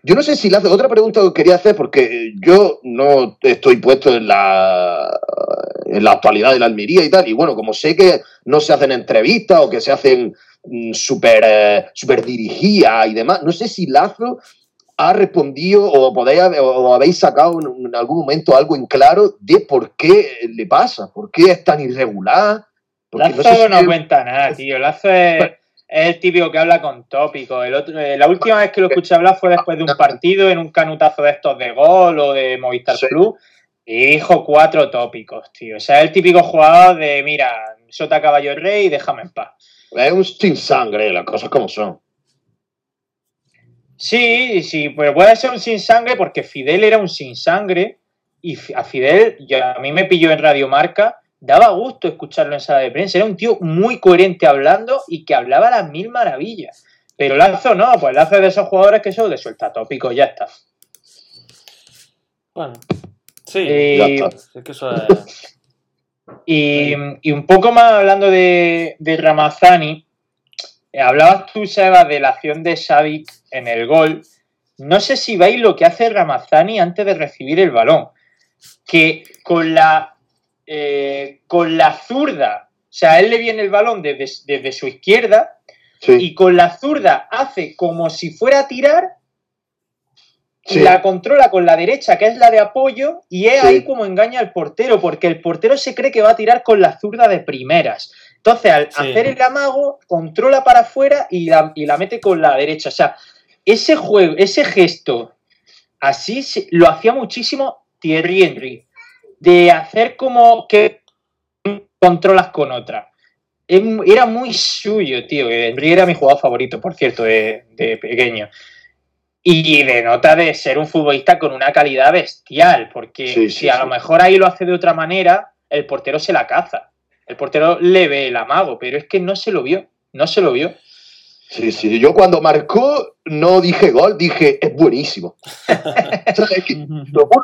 Yo no sé si Lazo, otra pregunta que quería hacer, porque yo no estoy puesto en la, en la actualidad de la Almería y tal, y bueno, como sé que no se hacen entrevistas o que se hacen mm, súper eh, super dirigidas y demás, no sé si Lazo ha respondido o, podéis, o habéis sacado en, algún momento algo en claro de por qué le pasa, por qué es tan irregular. Lazo no, cuenta nada, tío. Lazo es, el típico que habla con tópicos. El otro, eh, la última vez que lo escuché hablar fue después de un partido en un canutazo de estos de gol o de Movistar Plus y dijo cuatro tópicos, tío. O sea, es el típico jugador de, mira, sota caballo rey y déjame en paz. Es un sin sangre, las cosas como son. Sí, sí, pero puede ser un sin sangre porque Fidel era un sin sangre y a Fidel, ya, a mí me pilló en Radio Marca, daba gusto escucharlo en sala de prensa. Era un tío muy coherente hablando y que hablaba las mil maravillas. Pero Lazo no, pues Lazo es de esos jugadores que son de suelta tópico, ya está. Bueno, sí, eh, ya está. Es que eso es... [LAUGHS] y, y, un poco más hablando de, de Ramazani, eh, hablabas tú, Seba, de la acción de Savic en el gol. No sé si veis lo que hace Ramazani antes de recibir el balón. Que con la, eh, con la zurda, o sea, él le viene el balón desde, su izquierda y con la zurda hace como si fuera a tirar y la controla con la derecha, que es la de apoyo, y es ahí como engaña al portero, porque el portero se cree que va a tirar con la zurda de primeras. Entonces, al hacer el amago, controla para afuera y la, y la mete con la derecha. O sea, ese juego, ese gesto, así lo hacía muchísimo Thierry Henry. De hacer como que controlas con otra. Era muy suyo, tío. Henry era mi jugador favorito, por cierto, de, pequeño. Y de nota de ser un futbolista con una calidad bestial, porque si a lo mejor ahí lo hace de otra manera, el portero se la caza. El portero le ve el amago, pero es que no se lo vio, no se lo vio. Sí, sí, yo cuando marcó no dije gol, dije es buenísimo. [LAUGHS]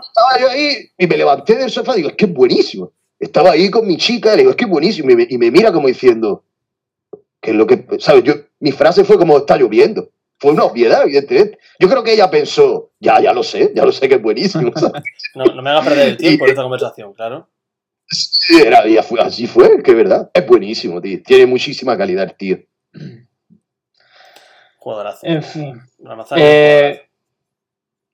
estaba yo ahí y me levanté del sofá y digo, es que es buenísimo. Estaba ahí con mi chica y le digo, es que es buenísimo. Y me, y me mira como diciendo, que es lo que, ¿sabes? Yo, mi frase fue como está lloviendo. Fue una obviedad, evidentemente. Yo creo que ella pensó, ya, ya lo sé, ya lo sé que es buenísimo. [LAUGHS] no, no, me hagas perder el tiempo en esta conversación, claro. Sí, era, fue, así fue, que es verdad. Es buenísimo, tío. Tiene muchísima calidad tío. Jugadorazo. En fin. Eh,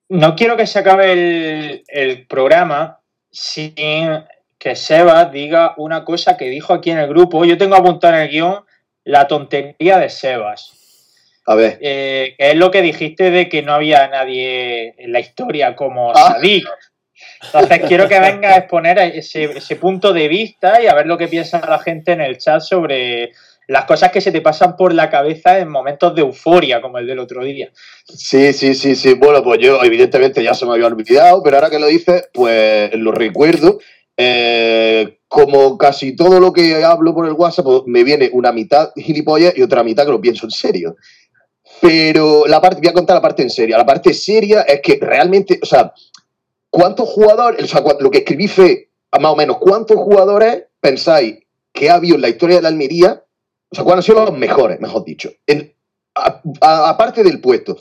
no quiero que se acabe el, el, programa sin que Sebas diga una cosa que dijo aquí en el grupo. Yo tengo apuntado en el guion la tontería de Sebas. A ver. Eh, es lo que dijiste de que no había nadie en la historia como ah. Sadik. Entonces quiero que venga a exponer ese, punto de vista y a ver lo que piensa la gente en el chat sobre las cosas que se te pasan por la cabeza en momentos de euforia, como el del otro día. Sí, sí, sí, sí. Bueno, pues yo evidentemente ya se me había olvidado, pero ahora que lo dices, pues lo recuerdo. Eh, como casi todo lo que hablo por el WhatsApp, pues me viene una mitad gilipollas y otra mitad que lo pienso en serio. Pero la parte, voy a contar la parte en serio. La parte seria es que realmente, o sea, ¿cuántos jugadores, o sea, lo que escribí fue, más o menos, ¿cuántos jugadores pensáis que ha habido en la historia de la Almería? O sea, ¿cuáles sido los mejores, mejor dicho? En, aparte del puesto.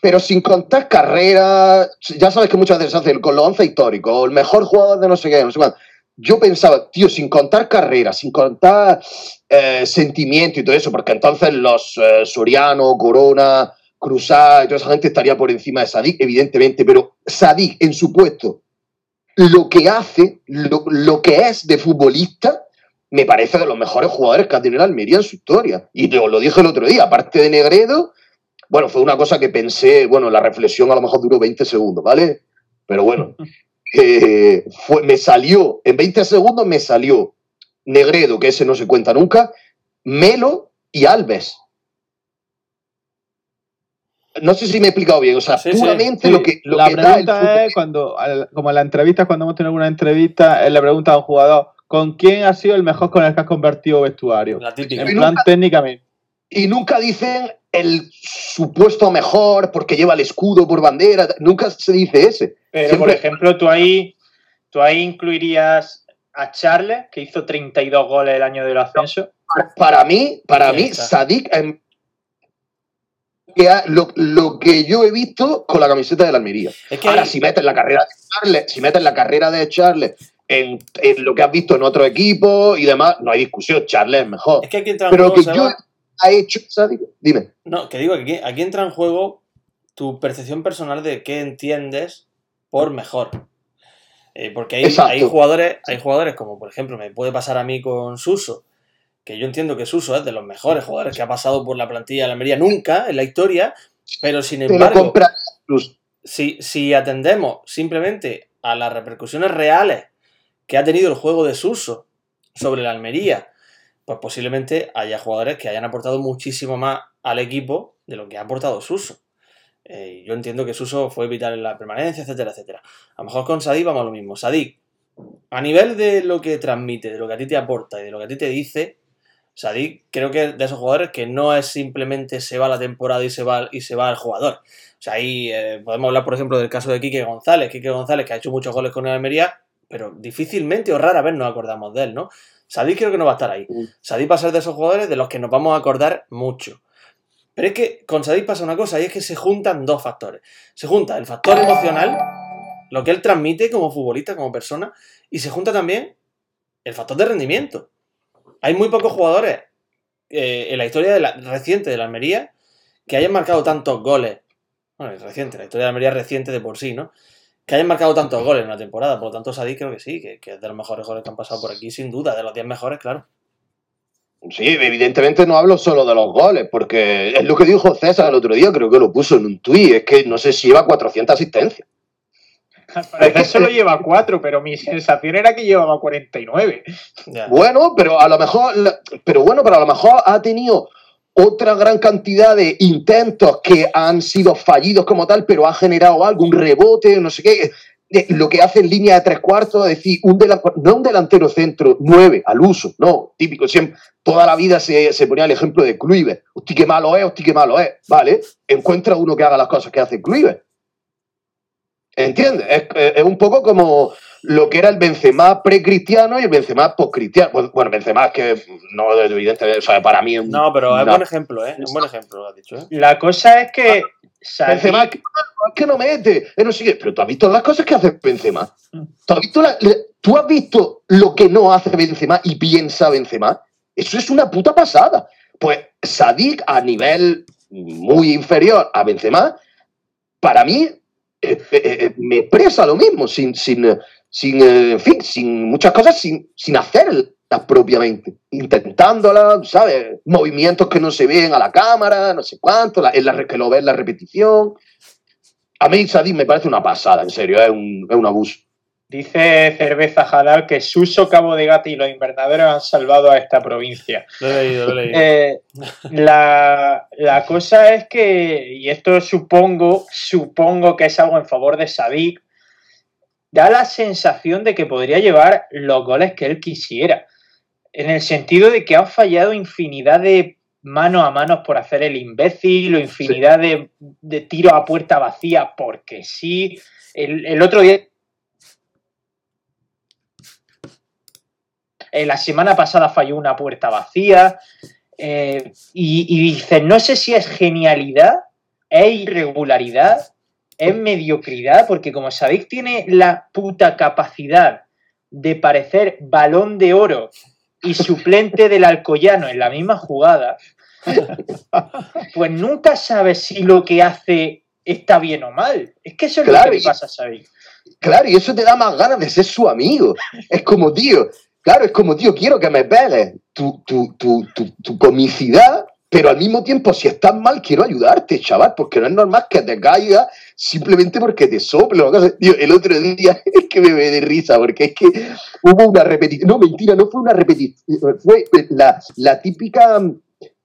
Pero sin contar carreras, ya sabes que muchas veces se hace con los once históricos, el mejor jugador de no sé qué, no sé cuánto. Yo pensaba, tío, sin contar carreras, sin contar eh, sentimiento y todo eso, porque entonces los eh, Soriano, Corona, Cruzada y toda esa gente estaría por encima de Sadik, evidentemente, pero Sadik en su puesto, lo que hace, lo, lo que es de futbolista, me parece de los mejores jugadores que ha tenido Almería en su historia. Y te lo dije el otro día, aparte de Negredo, bueno, fue una cosa que pensé, bueno, la reflexión a lo mejor duró 20 segundos, ¿vale? Pero bueno, [LAUGHS] eh, fue, me salió, en 20 segundos me salió Negredo, que ese no se cuenta nunca, Melo y Alves. No sé si me he explicado bien, o sea, puramente lo que... la pregunta es cuando, como en la entrevista, cuando hemos tenido alguna entrevista, él le pregunta a un jugador, ¿con quién ha sido el mejor con el que has convertido vestuario? En plan técnicamente. Y nunca dicen el supuesto mejor porque lleva el escudo por bandera, nunca se dice ese. Pero, por ejemplo, tú ahí, tú ahí incluirías a Charles, que hizo 32 goles el año del ascenso. Para mí, para mí, Sadik, em, lo, lo, que yo he visto con la camiseta de la Almería. Ahora, si metes la carrera de Charles, si metes la carrera de Charles en, lo que has visto en otro equipo y demás, no hay discusión, Charles es mejor. Es que aquí entra Pero que yo ha hecho, dime. No, que digo que aquí, entra en juego tu percepción personal de qué entiendes por mejor. Eh, porque hay, hay, jugadores, hay jugadores como por ejemplo me puede pasar a mí con Suso, que yo entiendo que Suso es de los mejores jugadores que ha pasado por la plantilla de la Almería nunca en la historia, pero sin embargo, si, si atendemos simplemente a las repercusiones reales que ha tenido el juego de Suso sobre la Almería, pues posiblemente haya jugadores que hayan aportado muchísimo más al equipo de lo que ha aportado Suso. Eh, yo entiendo que Suso fue vital en la permanencia, etcétera, etcétera. A lo mejor con Sadik vamos a lo mismo. Sadik, a nivel de lo que transmite, de lo que a ti te aporta y de lo que a ti te dice, Sadik creo que es de esos jugadores que no es simplemente se va la temporada y se va, y se va el jugador. O sea, ahí eh, podemos hablar, por ejemplo, del caso de Quique González. Quique González, que ha hecho muchos goles con el Almería, pero difícilmente o rara vez nos acordamos de él, ¿no? Sadik creo que no va a estar ahí. Sadik va a ser de esos jugadores de los que nos vamos a acordar mucho. Pero es que con Sadik pasa una cosa y es que se juntan dos factores. Se junta el factor emocional, lo que él transmite como futbolista, como persona, y se junta también el factor de rendimiento. Hay muy pocos jugadores eh, en la historia de la, reciente de la Almería que hayan marcado tantos goles. Bueno, reciente, la historia de la Almería reciente de por sí, ¿no? Que hayan marcado tantos goles en una temporada. Por lo tanto, Sadik creo que sí, que, es de los mejores goles que han pasado por aquí, sin duda, de los 10 mejores, claro. Sí, evidentemente no hablo solo de los goles, porque es lo que dijo César el otro día, creo que lo puso en un tuit, es que no sé si lleva 400 asistencias. [LAUGHS] Parece que solo lleva 4, pero mi sensación era que llevaba 49. Bueno, pero a lo mejor, pero bueno, pero a lo mejor ha tenido otra gran cantidad de intentos que han sido fallidos como tal, pero ha generado algo, un rebote, no sé qué. Lo que hace en línea de tres cuartos, es decir, un no un delantero centro, nueve al uso, no, típico, siempre, toda la vida se, ponía el ejemplo de Kluivert. Hostia, qué malo es, hostia, qué malo es. Vale, encuentra uno que haga las cosas que hace Kluivert. ¿Entiendes? es, un poco como lo que era el Benzema pre-cristiano y el Benzema post-cristiano. Bueno, Benzema es que no, evidentemente, o sea, para mí es No, pero es un buen ejemplo, ¿eh? Es un buen ejemplo, lo has dicho, ¿eh? La cosa es que... Benzema es que, no mete, no sigue. Pero tú has visto las cosas que hace Benzema. ¿Tú has, visto ¿Tú has visto lo que no hace Benzema y piensa Benzema? Eso es una puta pasada. Pues Sadik, a nivel muy inferior a Benzema, para mí eh, eh, me expresa lo mismo, sin, sin, sin, eh, en fin, sin muchas cosas, sin, sin hacerlas propiamente, intentándolas, ¿sabes? Movimientos que no se ven a la cámara, no sé cuánto, la, la, que lo ves la repetición. A mí Sadik me parece una pasada, en serio, es un, es un abuso. Dice Cerveza Jalal que Suso, Cabo de Gata y los invernaderos han salvado a esta provincia. Lo he leído, lo he leído. Eh, la, la, cosa es que, y esto supongo, supongo que es algo en favor de Sadik, da la sensación de que podría llevar los goles que él quisiera. En el sentido de que han fallado infinidad de mano a manos por hacer el imbécil o infinidad de, de tiros a puerta vacía porque sí. El, el otro día Eh, la semana pasada falló una puerta vacía. eh, y, y dices, no sé si es genialidad, es irregularidad, es mediocridad, porque como sabéis, tiene la puta capacidad de parecer balón de oro y suplente del Alcoyano en la misma jugada, [LAUGHS] pues nunca sabes si lo que hace está bien o mal. Es que eso es Claro, lo que y- pasa Sadik. Claro, y eso te da más ganas de ser su amigo. Es como, tío, claro, es como, tío, quiero que me peles tu, tu, tu, tu, tu comicidad, pero al mismo tiempo, si estás mal, quiero ayudarte, chaval, porque no es normal que te caigas simplemente porque te sople. o cosas. Tío, el otro día [LAUGHS] es que me ve de risa, porque es que hubo una repetición. No, mentira, no fue una repetición. Fue la, la típica.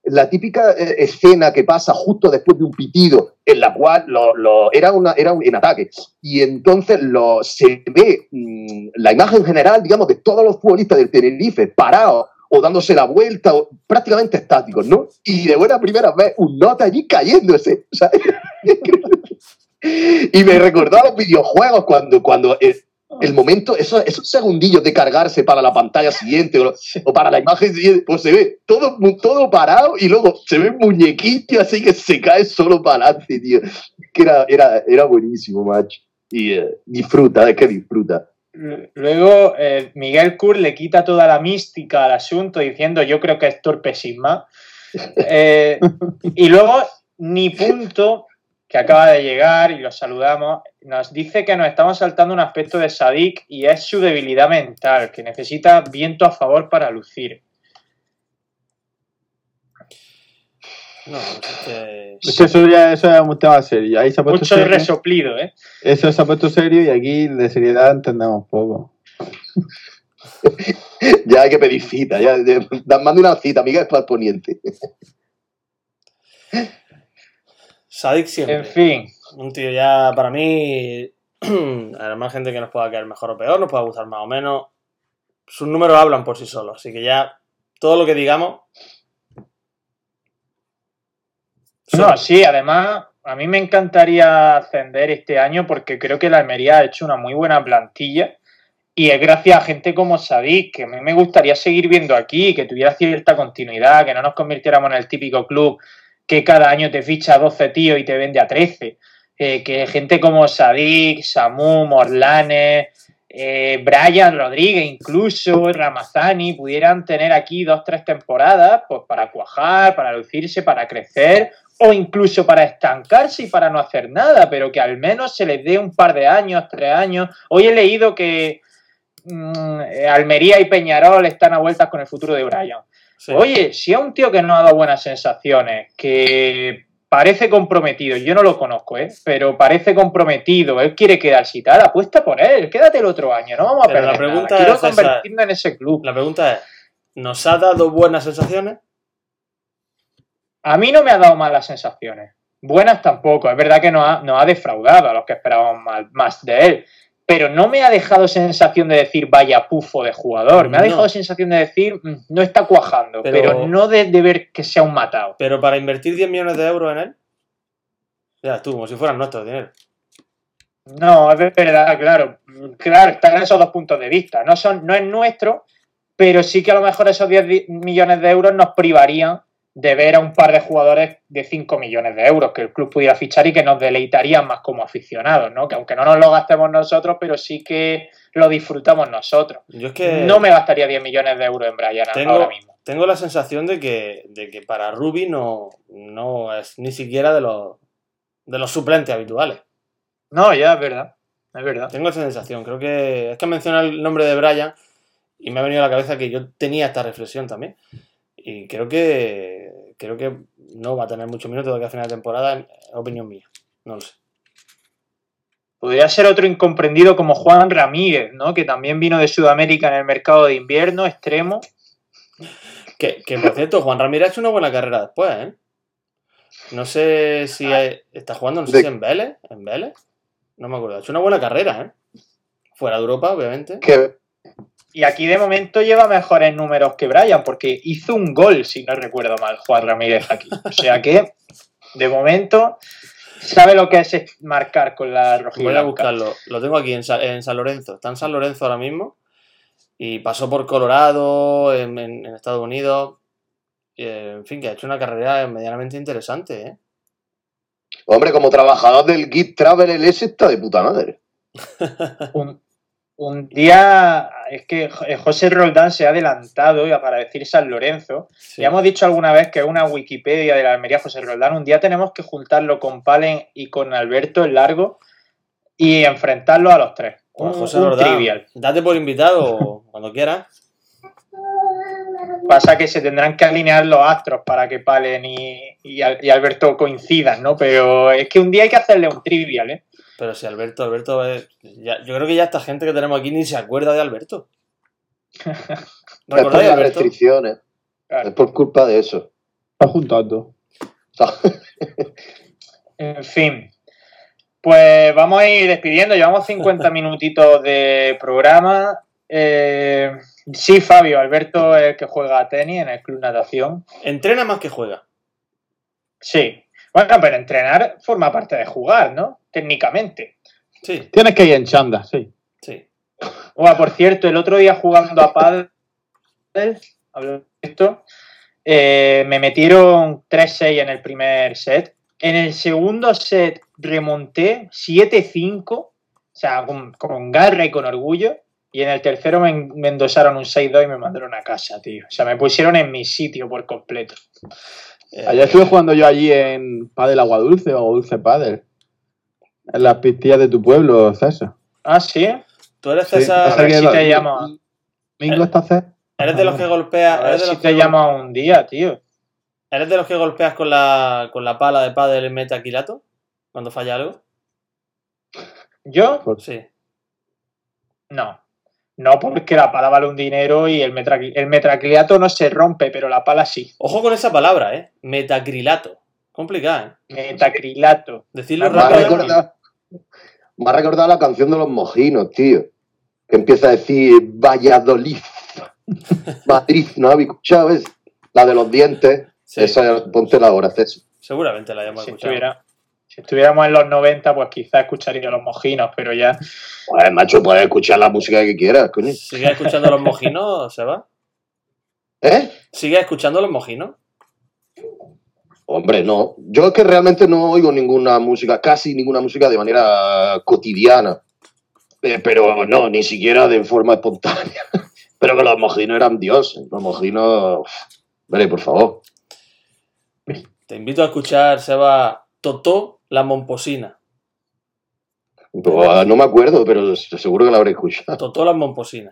La típica eh, escena que pasa justo después de un pitido, en la cual lo- era, una, era un en ataque, y entonces lo, se ve mm, la imagen general, digamos, de todos los futbolistas del Tenerife parados o dándose la vuelta, o prácticamente estáticos, ¿no? Y de buena primera vez un nota allí cayéndose, sea, [LAUGHS] y me recordó a los videojuegos cuando, cuando el, el momento, esos, esos segundillos de cargarse para la pantalla siguiente o, o para la imagen siguiente, pues se ve todo, todo parado y luego se ve muñequito así que se cae solo para adelante, tío. Que era, era, era buenísimo, macho. Y eh, disfruta, es que disfruta. Luego, eh, Miguel Kur le quita toda la mística al asunto diciendo yo creo que es torpe sin más. [LAUGHS] Eh, y luego, ni punto, que acaba de llegar y lo saludamos, nos dice que nos estamos saltando un aspecto de Sadik y es su debilidad mental, que necesita viento a favor para lucir. No, es que... Es que eso ya eso es un tema serio. Ahí se ha puesto Mucho serio. resoplido, ¿eh? Eso se ha puesto serio y aquí de seriedad entendemos poco. [LAUGHS] Ya hay que pedir cita, ya, una cita, amiga, es para el poniente. Sadik siempre. En fin, Un tío ya, para mí, [CLEARS THROAT] además gente que nos pueda caer mejor o peor, nos pueda gustar más o menos, sus números hablan por sí solos, así que ya todo lo que digamos... No, sí, además, a mí me encantaría ascender este año porque creo que la Almería ha hecho una muy buena plantilla y es gracias a gente como Sadik, que a mí me gustaría seguir viendo aquí, que tuviera cierta continuidad, que no nos convirtiéramos en el típico club que cada año te ficha a 12 tíos y te vende a 13. Eh, que gente como Sadik, Samu, Morlanes, eh, Brian Rodríguez, incluso Ramazani, pudieran tener aquí dos, tres temporadas pues, para cuajar, para lucirse, para crecer o incluso para estancarse y para no hacer nada, pero que al menos se les dé un par de años, tres años. Hoy he leído que mm, Almería y Peñarol están a vueltas con el futuro de Brian. Sí. Oye, si es un tío que no ha dado buenas sensaciones, que parece comprometido, yo no lo conozco, ¿eh? pero parece comprometido, él quiere quedarse y tal, apuesta por él, quédate el otro año, no vamos a Pero la perder pregunta nada. Quiero es esa. convertirme en ese club. La pregunta es, ¿nos ha dado buenas sensaciones? A mí no me ha dado malas sensaciones. Buenas tampoco. Es verdad que nos ha, nos ha defraudado a los que esperábamos mal- más de él. Pero no me ha dejado sensación de decir vaya pufo de jugador. Me ha No. dejado sensación de decir "Mm, no está cuajando. Pero- Pero, no de, de ver que sea un matado. Pero para invertir 10 millones de euros en él, ya tú, como si fueran nuestros dinero. No, es verdad, claro. Claro, están esos dos puntos de vista. No, son, no es nuestro, pero sí que a lo mejor esos 10 di- millones de euros nos privarían de ver a un par de jugadores de 5 millones de euros que el club pudiera fichar y que nos deleitarían más como aficionados, ¿no? Que aunque no nos lo gastemos nosotros, pero sí que lo disfrutamos nosotros. Yo es que No me gastaría 10 millones de euros en Brian Tengo- ahora mismo. tengo la sensación de que, de que para Ruby no, no es ni siquiera de los, de los suplentes habituales. No, ya es verdad. Es verdad. Tengo esa sensación. Creo que es que menciona el nombre de Brian y me ha venido a la cabeza que yo tenía esta reflexión también. Y creo que creo que no va a tener muchos minutos de aquí a final de temporada, en opinión mía. No lo sé. Podría ser otro incomprendido como Juan Ramírez, ¿no? Que también vino de Sudamérica en el mercado de invierno, extremo. Que, que, por cierto, Juan Ramírez ha hecho una buena carrera después, ¿eh? No sé si hay- está jugando, no sé De- si en Vélez. ¿En Vélez? No me acuerdo. Ha hecho una buena carrera, ¿eh? Fuera de Europa, obviamente. Que Y aquí de momento lleva mejores números que Brian, porque hizo un gol, si no recuerdo mal, Juan Ramírez aquí. O sea que, de momento, sabe lo que es marcar con la Voy a buscarlo. Lo tengo aquí en, Sa- en San Lorenzo. Está en San Lorenzo ahora mismo. Y pasó por Colorado, en, en- en Estados Unidos. Y, eh, en fin, que ha hecho una carrera medianamente interesante, ¿eh? Hombre, como trabajador del Git Travel ese está de puta madre. Un, un día, es que Jo- José Roldán se ha adelantado para decir San Lorenzo. Sí. Ya hemos dicho alguna vez que una Wikipedia de la Almería José Roldán. Un día tenemos que juntarlo con Palen y con Alberto en largo y enfrentarlo a los tres. Un, José un Roldán, trivial. Date por invitado cuando quieras. Pasa que se tendrán que alinear los astros para que Palen y, y Al- y Alberto coincidan, ¿no? Pero es que un día hay que hacerle un trivial, ¿eh? Pero si Alberto, Alberto es- ya- yo creo que ya esta gente que tenemos aquí ni se acuerda de Alberto. Es [LAUGHS] por ¿Recordáis las Alberto? restricciones. Claro. Es por culpa de eso. Está junto a todo. O sea, [LAUGHS] En fin. Pues vamos a ir despidiendo. Llevamos 50 [LAUGHS] minutitos de programa. Eh, sí, Fabio, Alberto es el que juega a tenis en el Club Natación. Entrena más que juega. Sí. Bueno, pero entrenar forma parte de jugar, ¿no? Técnicamente. Sí, Tienes que ir en chanda, sí. sí. Bueno, por cierto, el otro día jugando a pádel, hablando de esto, eh, me metieron 3-6 en el primer set. En el segundo set remonté 7-5, o sea, con, con garra y con orgullo. Y en el tercero me, me endosaron un 6-2 y me mandaron a casa, tío. O sea, me pusieron en mi sitio por completo. Eh, Ayer estuve jugando yo allí en Padel Agua Dulce o Dulce Padel. En las pistillas de tu pueblo, César. Ah, sí. Tú eres Sí, César, si lo- te llamo. Mingo está César. eres de los que golpeas, A ver eres de si los te que, llamo un día, tío. eres de los que golpeas con la, con la pala de pádel en metaquilato cuando falla algo. ¿Yo? Sí. No. No, porque la pala vale un dinero y el, metraqui- el metracliato no se rompe, pero la pala sí. Ojo con esa palabra, ¿eh? Metacrilato. Complicada, ¿eh? Metacrilato. Decirlo Rápido. Me ha recordado la canción de los mojinos, tío. Que empieza a decir Valladolid. [LAUGHS] Madrid, ¿no habéis escuchado? ¿ves? La de los dientes. Sí, Esa, ponte la hora, César. seguramente la hayamos Si, escuchado. estuviera- si estuviéramos en los 90, pues quizás escucharía los mojinos, pero ya. Pues, macho, puedes escuchar la música que quieras, coño. ¿Sigue escuchando los mojinos, Seba? ¿Eh? ¿Sigue escuchando los mojinos? Hombre, no. Yo es que realmente no oigo ninguna música, casi ninguna música de manera cotidiana. Eh, pero no, ni siquiera de forma espontánea. [LAUGHS] Pero que los mojinos eran dioses. Los mojinos. Vale, por favor. Te invito a escuchar, Seba, Totó la Momposina. Pues, no me acuerdo, pero seguro que la habré escuchado. Totó la Momposina.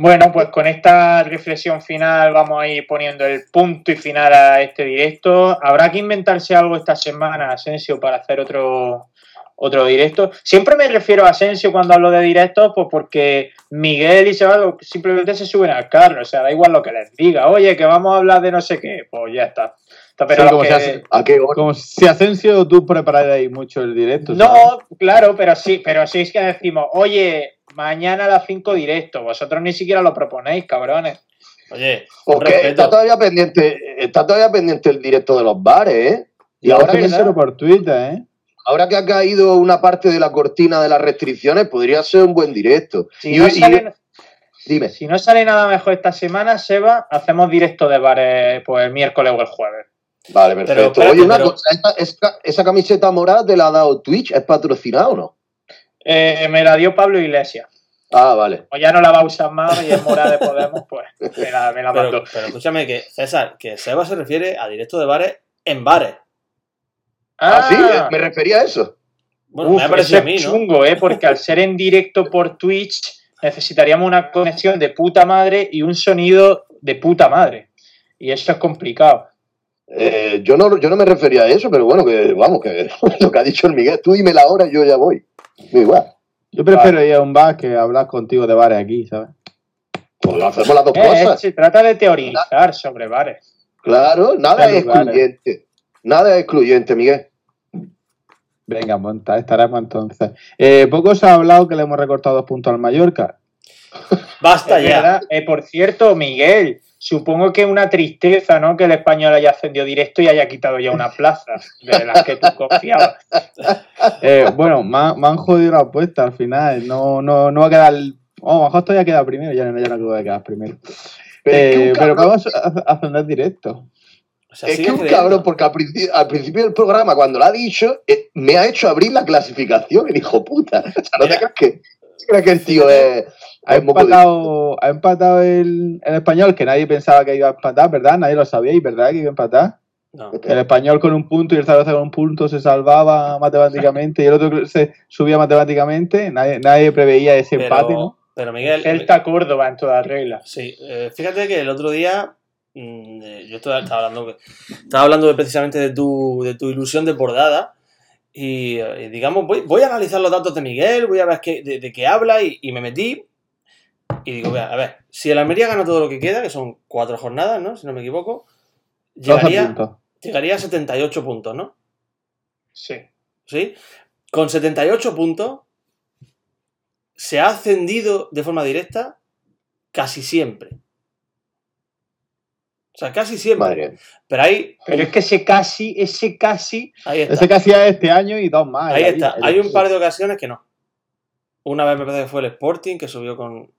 Bueno, pues con esta reflexión final vamos a ir poniendo el punto y final a este directo. Habrá que inventarse algo esta semana, Asensio, para hacer otro, otro directo. Siempre me refiero a Asensio cuando hablo de directos, pues porque Miguel y Seba simplemente se suben al carro. O sea, da igual lo que les diga. Oye, que vamos a hablar de no sé qué. Pues ya está. Pero Sí, como que- se hace- ¿A qué hora? Como si Asensio tú prepararais mucho el directo. ¿sabes? No, claro, pero sí, pero sí es que decimos, oye, mañana a las 5 directo. Vosotros ni siquiera lo proponéis, cabrones. Oye, Porque está todavía pendiente, está todavía pendiente el directo de los bares, ¿eh? Y Y ahora que, por Twitter, ¿eh? ahora que ha caído una parte de la cortina de las restricciones, podría ser un buen directo. Si Y- no, y- sale, dime. si no sale nada mejor esta semana, Seba, hacemos directo de bares pues el miércoles o el jueves. Vale, perfecto. espérate, Oye, una pero- cosa, ¿esa, esa- esa camiseta morada te la ha dado Twitch? ¿Es patrocinada o no? Eh, me la dio Pablo Iglesias. Ah, vale. O ya no la va a usar más y es morada de Podemos, pues [LAUGHS] me la, me la Pero, mandó. pero escúchame que, César, que Seba se refiere a directo de bares en bares. Ah, sí, me refería a eso. Bueno, Uf, me ha eso parecido a es mí, ¿no? chungo, ¿eh? Porque al ser en directo por Twitch necesitaríamos una conexión de puta madre y un sonido de puta madre. Y eso es complicado. Eh, yo, no, yo no me refería a eso, pero bueno, que vamos, que [LAUGHS] lo que ha dicho el Miguel, tú dime la hora y yo ya voy. Igual. Yo prefiero ir a un bar que hablar contigo de bares aquí, ¿sabes? Pues lo hacemos las dos Eh, cosas. se trata de teorizar sobre bares. Claro, nada es excluyente. Nada es excluyente, Miguel. Venga, monta, estaremos entonces. Eh, poco se ha hablado que le hemos recortado dos puntos al Mallorca. Basta ya. Eh, por cierto, Miguel, supongo que es una tristeza, ¿no? Que el español haya ascendido directo y haya quitado ya una plaza de las que tú confiabas. [LAUGHS] Eh, bueno, me, han- me han jodido la apuesta al final. No, no, no va a quedar. Oh, a lo mejor todavía queda primero. Ya no, ya no voy a quedar primero. Pero es que Eh, un pero cabrón- vamos a ascender directo. O sea, Es que un creyendo. cabrón, porque al principio, al principio del programa, cuando lo ha dicho, eh, me ha hecho abrir la clasificación, el hijo puta. O sea, no te creas que, ¿sí crees que el tío es. Ha de- empatado, ha empatado el, el español, que nadie pensaba que iba a empatar, ¿verdad? Nadie lo sabía, y ¿verdad? Que iba a empatar. No. El español con un punto y el Zaragoza con un punto se salvaba matemáticamente y el otro se subía matemáticamente. Nadie, nadie preveía ese Pero, empate, ¿no? pero Miguel, Celta Córdoba en toda regla. Sí, eh, fíjate que el otro día mm, eh, yo estaba, estaba hablando estaba hablando de- precisamente de tu, de tu ilusión desbordada y, eh, digamos voy, voy a analizar los datos de Miguel, voy a ver qué, de, de qué habla y, y me metí y digo, a ver, si el Almería gana todo lo que queda, que son cuatro jornadas, ¿no? Si no me equivoco, 12 llegaría, puntos. llegaría a 78 puntos, ¿no? Sí. ¿Sí? Con 78 puntos se ha ascendido de forma directa casi siempre. O sea, casi siempre. Madre. Pero ahí, Pero es que ese casi, ese casi, ahí está. Ese casi es este año y dos más. Ahí está. Hay un par de ocasiones que no. Una vez me parece que fue el Sporting, que subió con.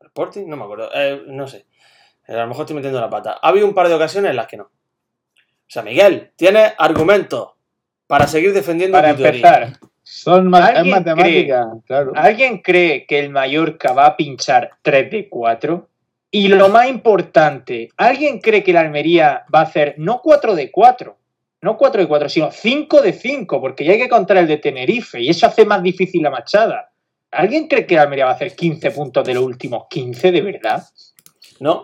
¿El Sporting? No me acuerdo. Eh, no sé. Eh, A lo mejor estoy metiendo la pata. Ha habido un par de ocasiones en las que no. O sea, Miguel, tienes argumentos para seguir defendiendo para tu teoría. empezar, Son ma- es ¿Alguien matemática, claro. ¿alguien cree que el Mallorca va a pinchar 3 de 4? Y lo más importante, ¿alguien cree que el Almería va a hacer no 4 de 4? No 4 de 4, sino 5 de 5, porque ya hay que contar el de Tenerife y eso hace más difícil la machada. ¿Alguien cree que el Almería va a hacer 15 puntos de los últimos 15 de verdad? No.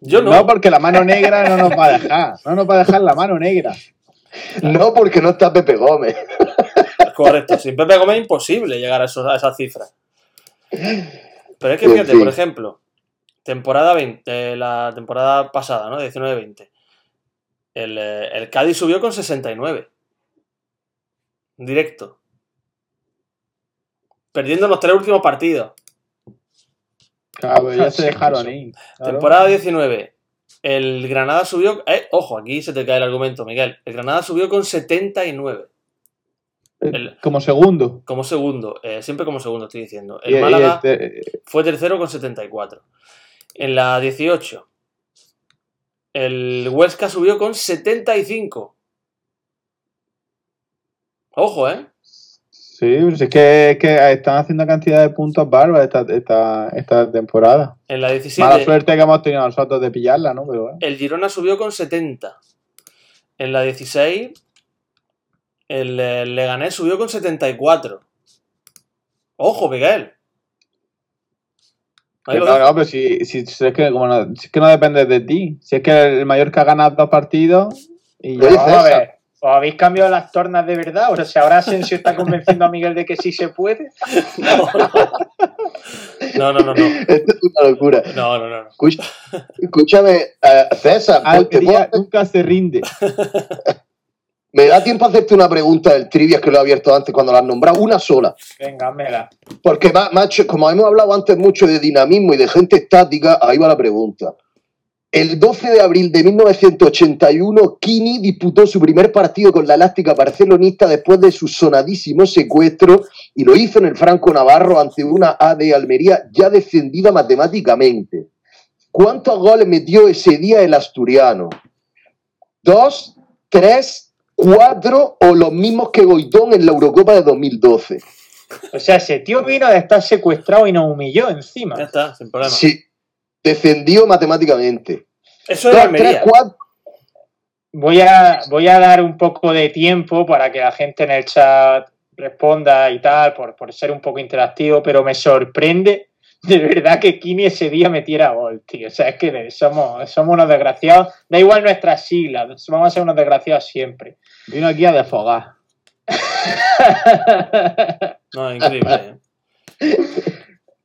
Yo no. No, porque la mano negra no nos va a dejar. No nos va a dejar la mano negra. No, porque no está Pepe Gómez. Correcto. Sin Pepe Gómez es imposible llegar a, esos- a esas cifras. Pero es que fíjate, por ejemplo, temporada 20, eh, la temporada pasada, ¿no? 19-20. El, eh, el Cádiz subió con 69. Directo. Perdiendo los tres últimos partidos. Claro, ya [LAUGHS] se dejaron ahí. claro. Temporada 19. El Granada subió. Eh, ojo, aquí se te cae el argumento, Miguel. El Granada subió con 79. el- Como segundo. Como segundo. eh, siempre como segundo, estoy diciendo. Y- El y Málaga. este- Fue tercero con 74. En la 18, el Huesca subió con 75. Ojo, ¿eh? sí, pues es que, es que están haciendo cantidad de puntos bárbaros esta, esta, esta temporada. En la Mala 17, suerte que hemos tenido nosotros de pillarla, ¿no? Pero bueno. el Girona subió con 70. En la 16, el, eh, Leganés subió con 74. Ojo, Miguel. No, no, pero si, si, si es que como no, si es que no depende de ti. Si es que el Mallorca ha ganado dos partidos y ya. Vamos a ver, ¿os habéis cambiado las tornas de verdad? O sea, ahora Asensio está convenciendo a Miguel de que sí se puede. [LAUGHS] No, no, no, no. [LAUGHS] Esto es una locura. No, no, no. no. Escúchame, eh, César, nunca se rinde. [LAUGHS] me da tiempo a hacerte una pregunta del trivia que lo he abierto antes cuando la has nombrado, una sola. Venga, házmela. Porque, ma- macho, como hemos hablado antes mucho de dinamismo y de gente estática, ahí va la pregunta. El 12 de abril de 1981, Kini disputó su primer partido con la elástica barcelonista después de su sonadísimo secuestro y lo hizo en el Franco Navarro ante una A de Almería ya descendida matemáticamente. ¿Cuántos goles metió ese día el asturiano? ¿Dos, tres, cuatro o los mismos que Goitón en la Eurocopa de 2012? O sea, ese tío vino de estar secuestrado y nos humilló encima. Ya está, sin problema. Sí, descendió matemáticamente. Eso es Almería. tres, cuatro. Voy a, voy a dar un poco de tiempo para que la gente en el chat responda y tal, por, por ser un poco interactivo, pero me sorprende de verdad que Kini ese día metiera gol, tío. O sea, es que somos, somos unos desgraciados. Da igual nuestras siglas, vamos a ser unos desgraciados siempre. Vino aquí a desfogar. [LAUGHS] No, increíble. ¿eh?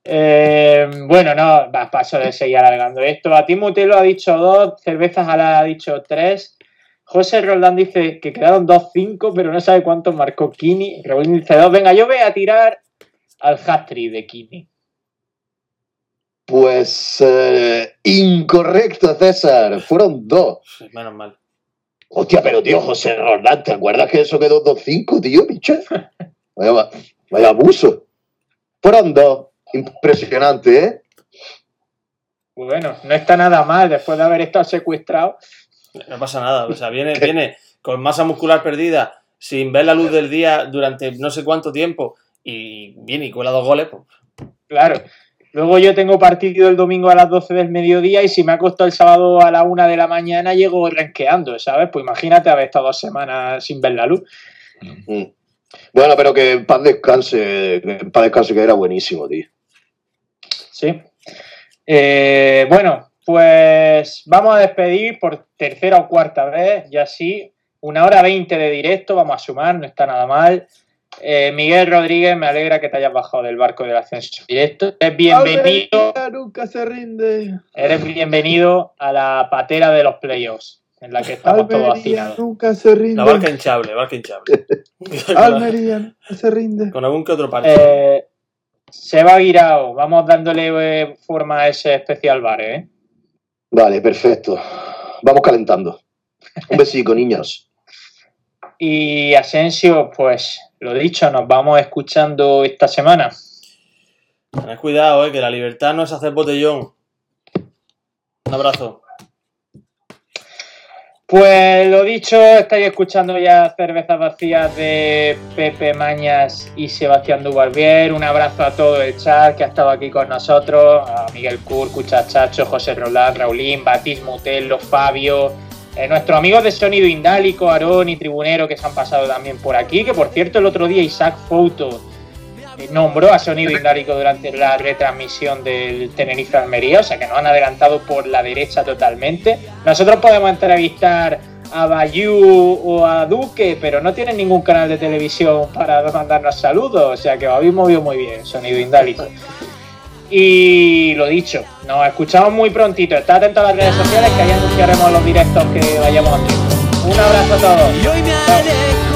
Eh, bueno, no, paso de seguir alargando esto. A ti Mutelo ha dicho dos, cervezas Ala ha dicho tres. José Roldán dice que quedaron 2-5, pero no sabe cuántos marcó Kini. Raúl dice 2. Venga, yo voy a tirar al hat de Kini. Pues eh, incorrecto, César. Fueron dos. Menos mal. Hostia, pero tío, José Roldán, ¿te acuerdas que eso quedó 2-5, tío, bicho? [LAUGHS] Vaya, vaya abuso. Fueron dos. Impresionante, ¿eh? Bueno, no está nada mal después de haber estado secuestrado. No pasa nada. O sea, viene, [LAUGHS] viene con masa muscular perdida, sin ver la luz del día durante no sé cuánto tiempo, y viene y cuela dos goles. Pues. Claro. Luego yo tengo partido el domingo a las 12 del mediodía y si me ha costado el sábado a la 1 de la mañana llego renqueando, ¿sabes? Pues imagínate haber estado dos semanas sin ver la luz. Mm. Bueno, pero que en paz descanse, que en paz descanse que era buenísimo, tío. Sí. Eh, bueno, pues vamos a despedir por tercera o cuarta vez, ya sí. Una hora veinte de directo, vamos a sumar, no está nada mal. Eh, Miguel Rodríguez, me alegra que te hayas bajado del barco del ascenso directo. Eres bienvenido. nunca se rinde. Eres bienvenido a la patera de los playoffs, en la que estamos Almería todos hacinados. nunca se rinde. La barca hinchable, barca hinchable. [LAUGHS] Almería nunca se rinde. Con algún que otro parche. Eh, Seba Guirao, vamos dándole eh, forma a ese especial bar, ¿eh? Vale, perfecto. Vamos calentando. Un besico, [LAUGHS] niños. Y Asensio, pues lo dicho, nos vamos escuchando esta semana. Tened cuidado, eh, que la libertad no es hacer botellón. Un abrazo. Pues lo dicho, estáis escuchando ya cervezas vacías de Pepe Mañas y Sebastián Dubarbier. Un abrazo a todo el chat que ha estado aquí con nosotros, a Miguel Cur, Cuchachacho, José Roland, Raulín, Batis Mutelo, Fabio, eh, nuestros amigos de Sonido Indálico, Aarón y Tribunero que se han pasado también por aquí, que por cierto el otro día Isaac Foto eh, nombró a Sonido Indálico durante la retransmisión del Tenerife Almería, o sea que nos han adelantado por la derecha totalmente. Nosotros podemos entrevistar a Bayou o a Duque, pero no tienen ningún canal de televisión para mandarnos saludos, o sea que os habéis movido muy bien, Sonido Indálico. Y lo dicho, nos escuchamos muy prontito. Estad atentos a las redes sociales que ahí anunciaremos los directos que vayamos haciendo. Un abrazo a todos.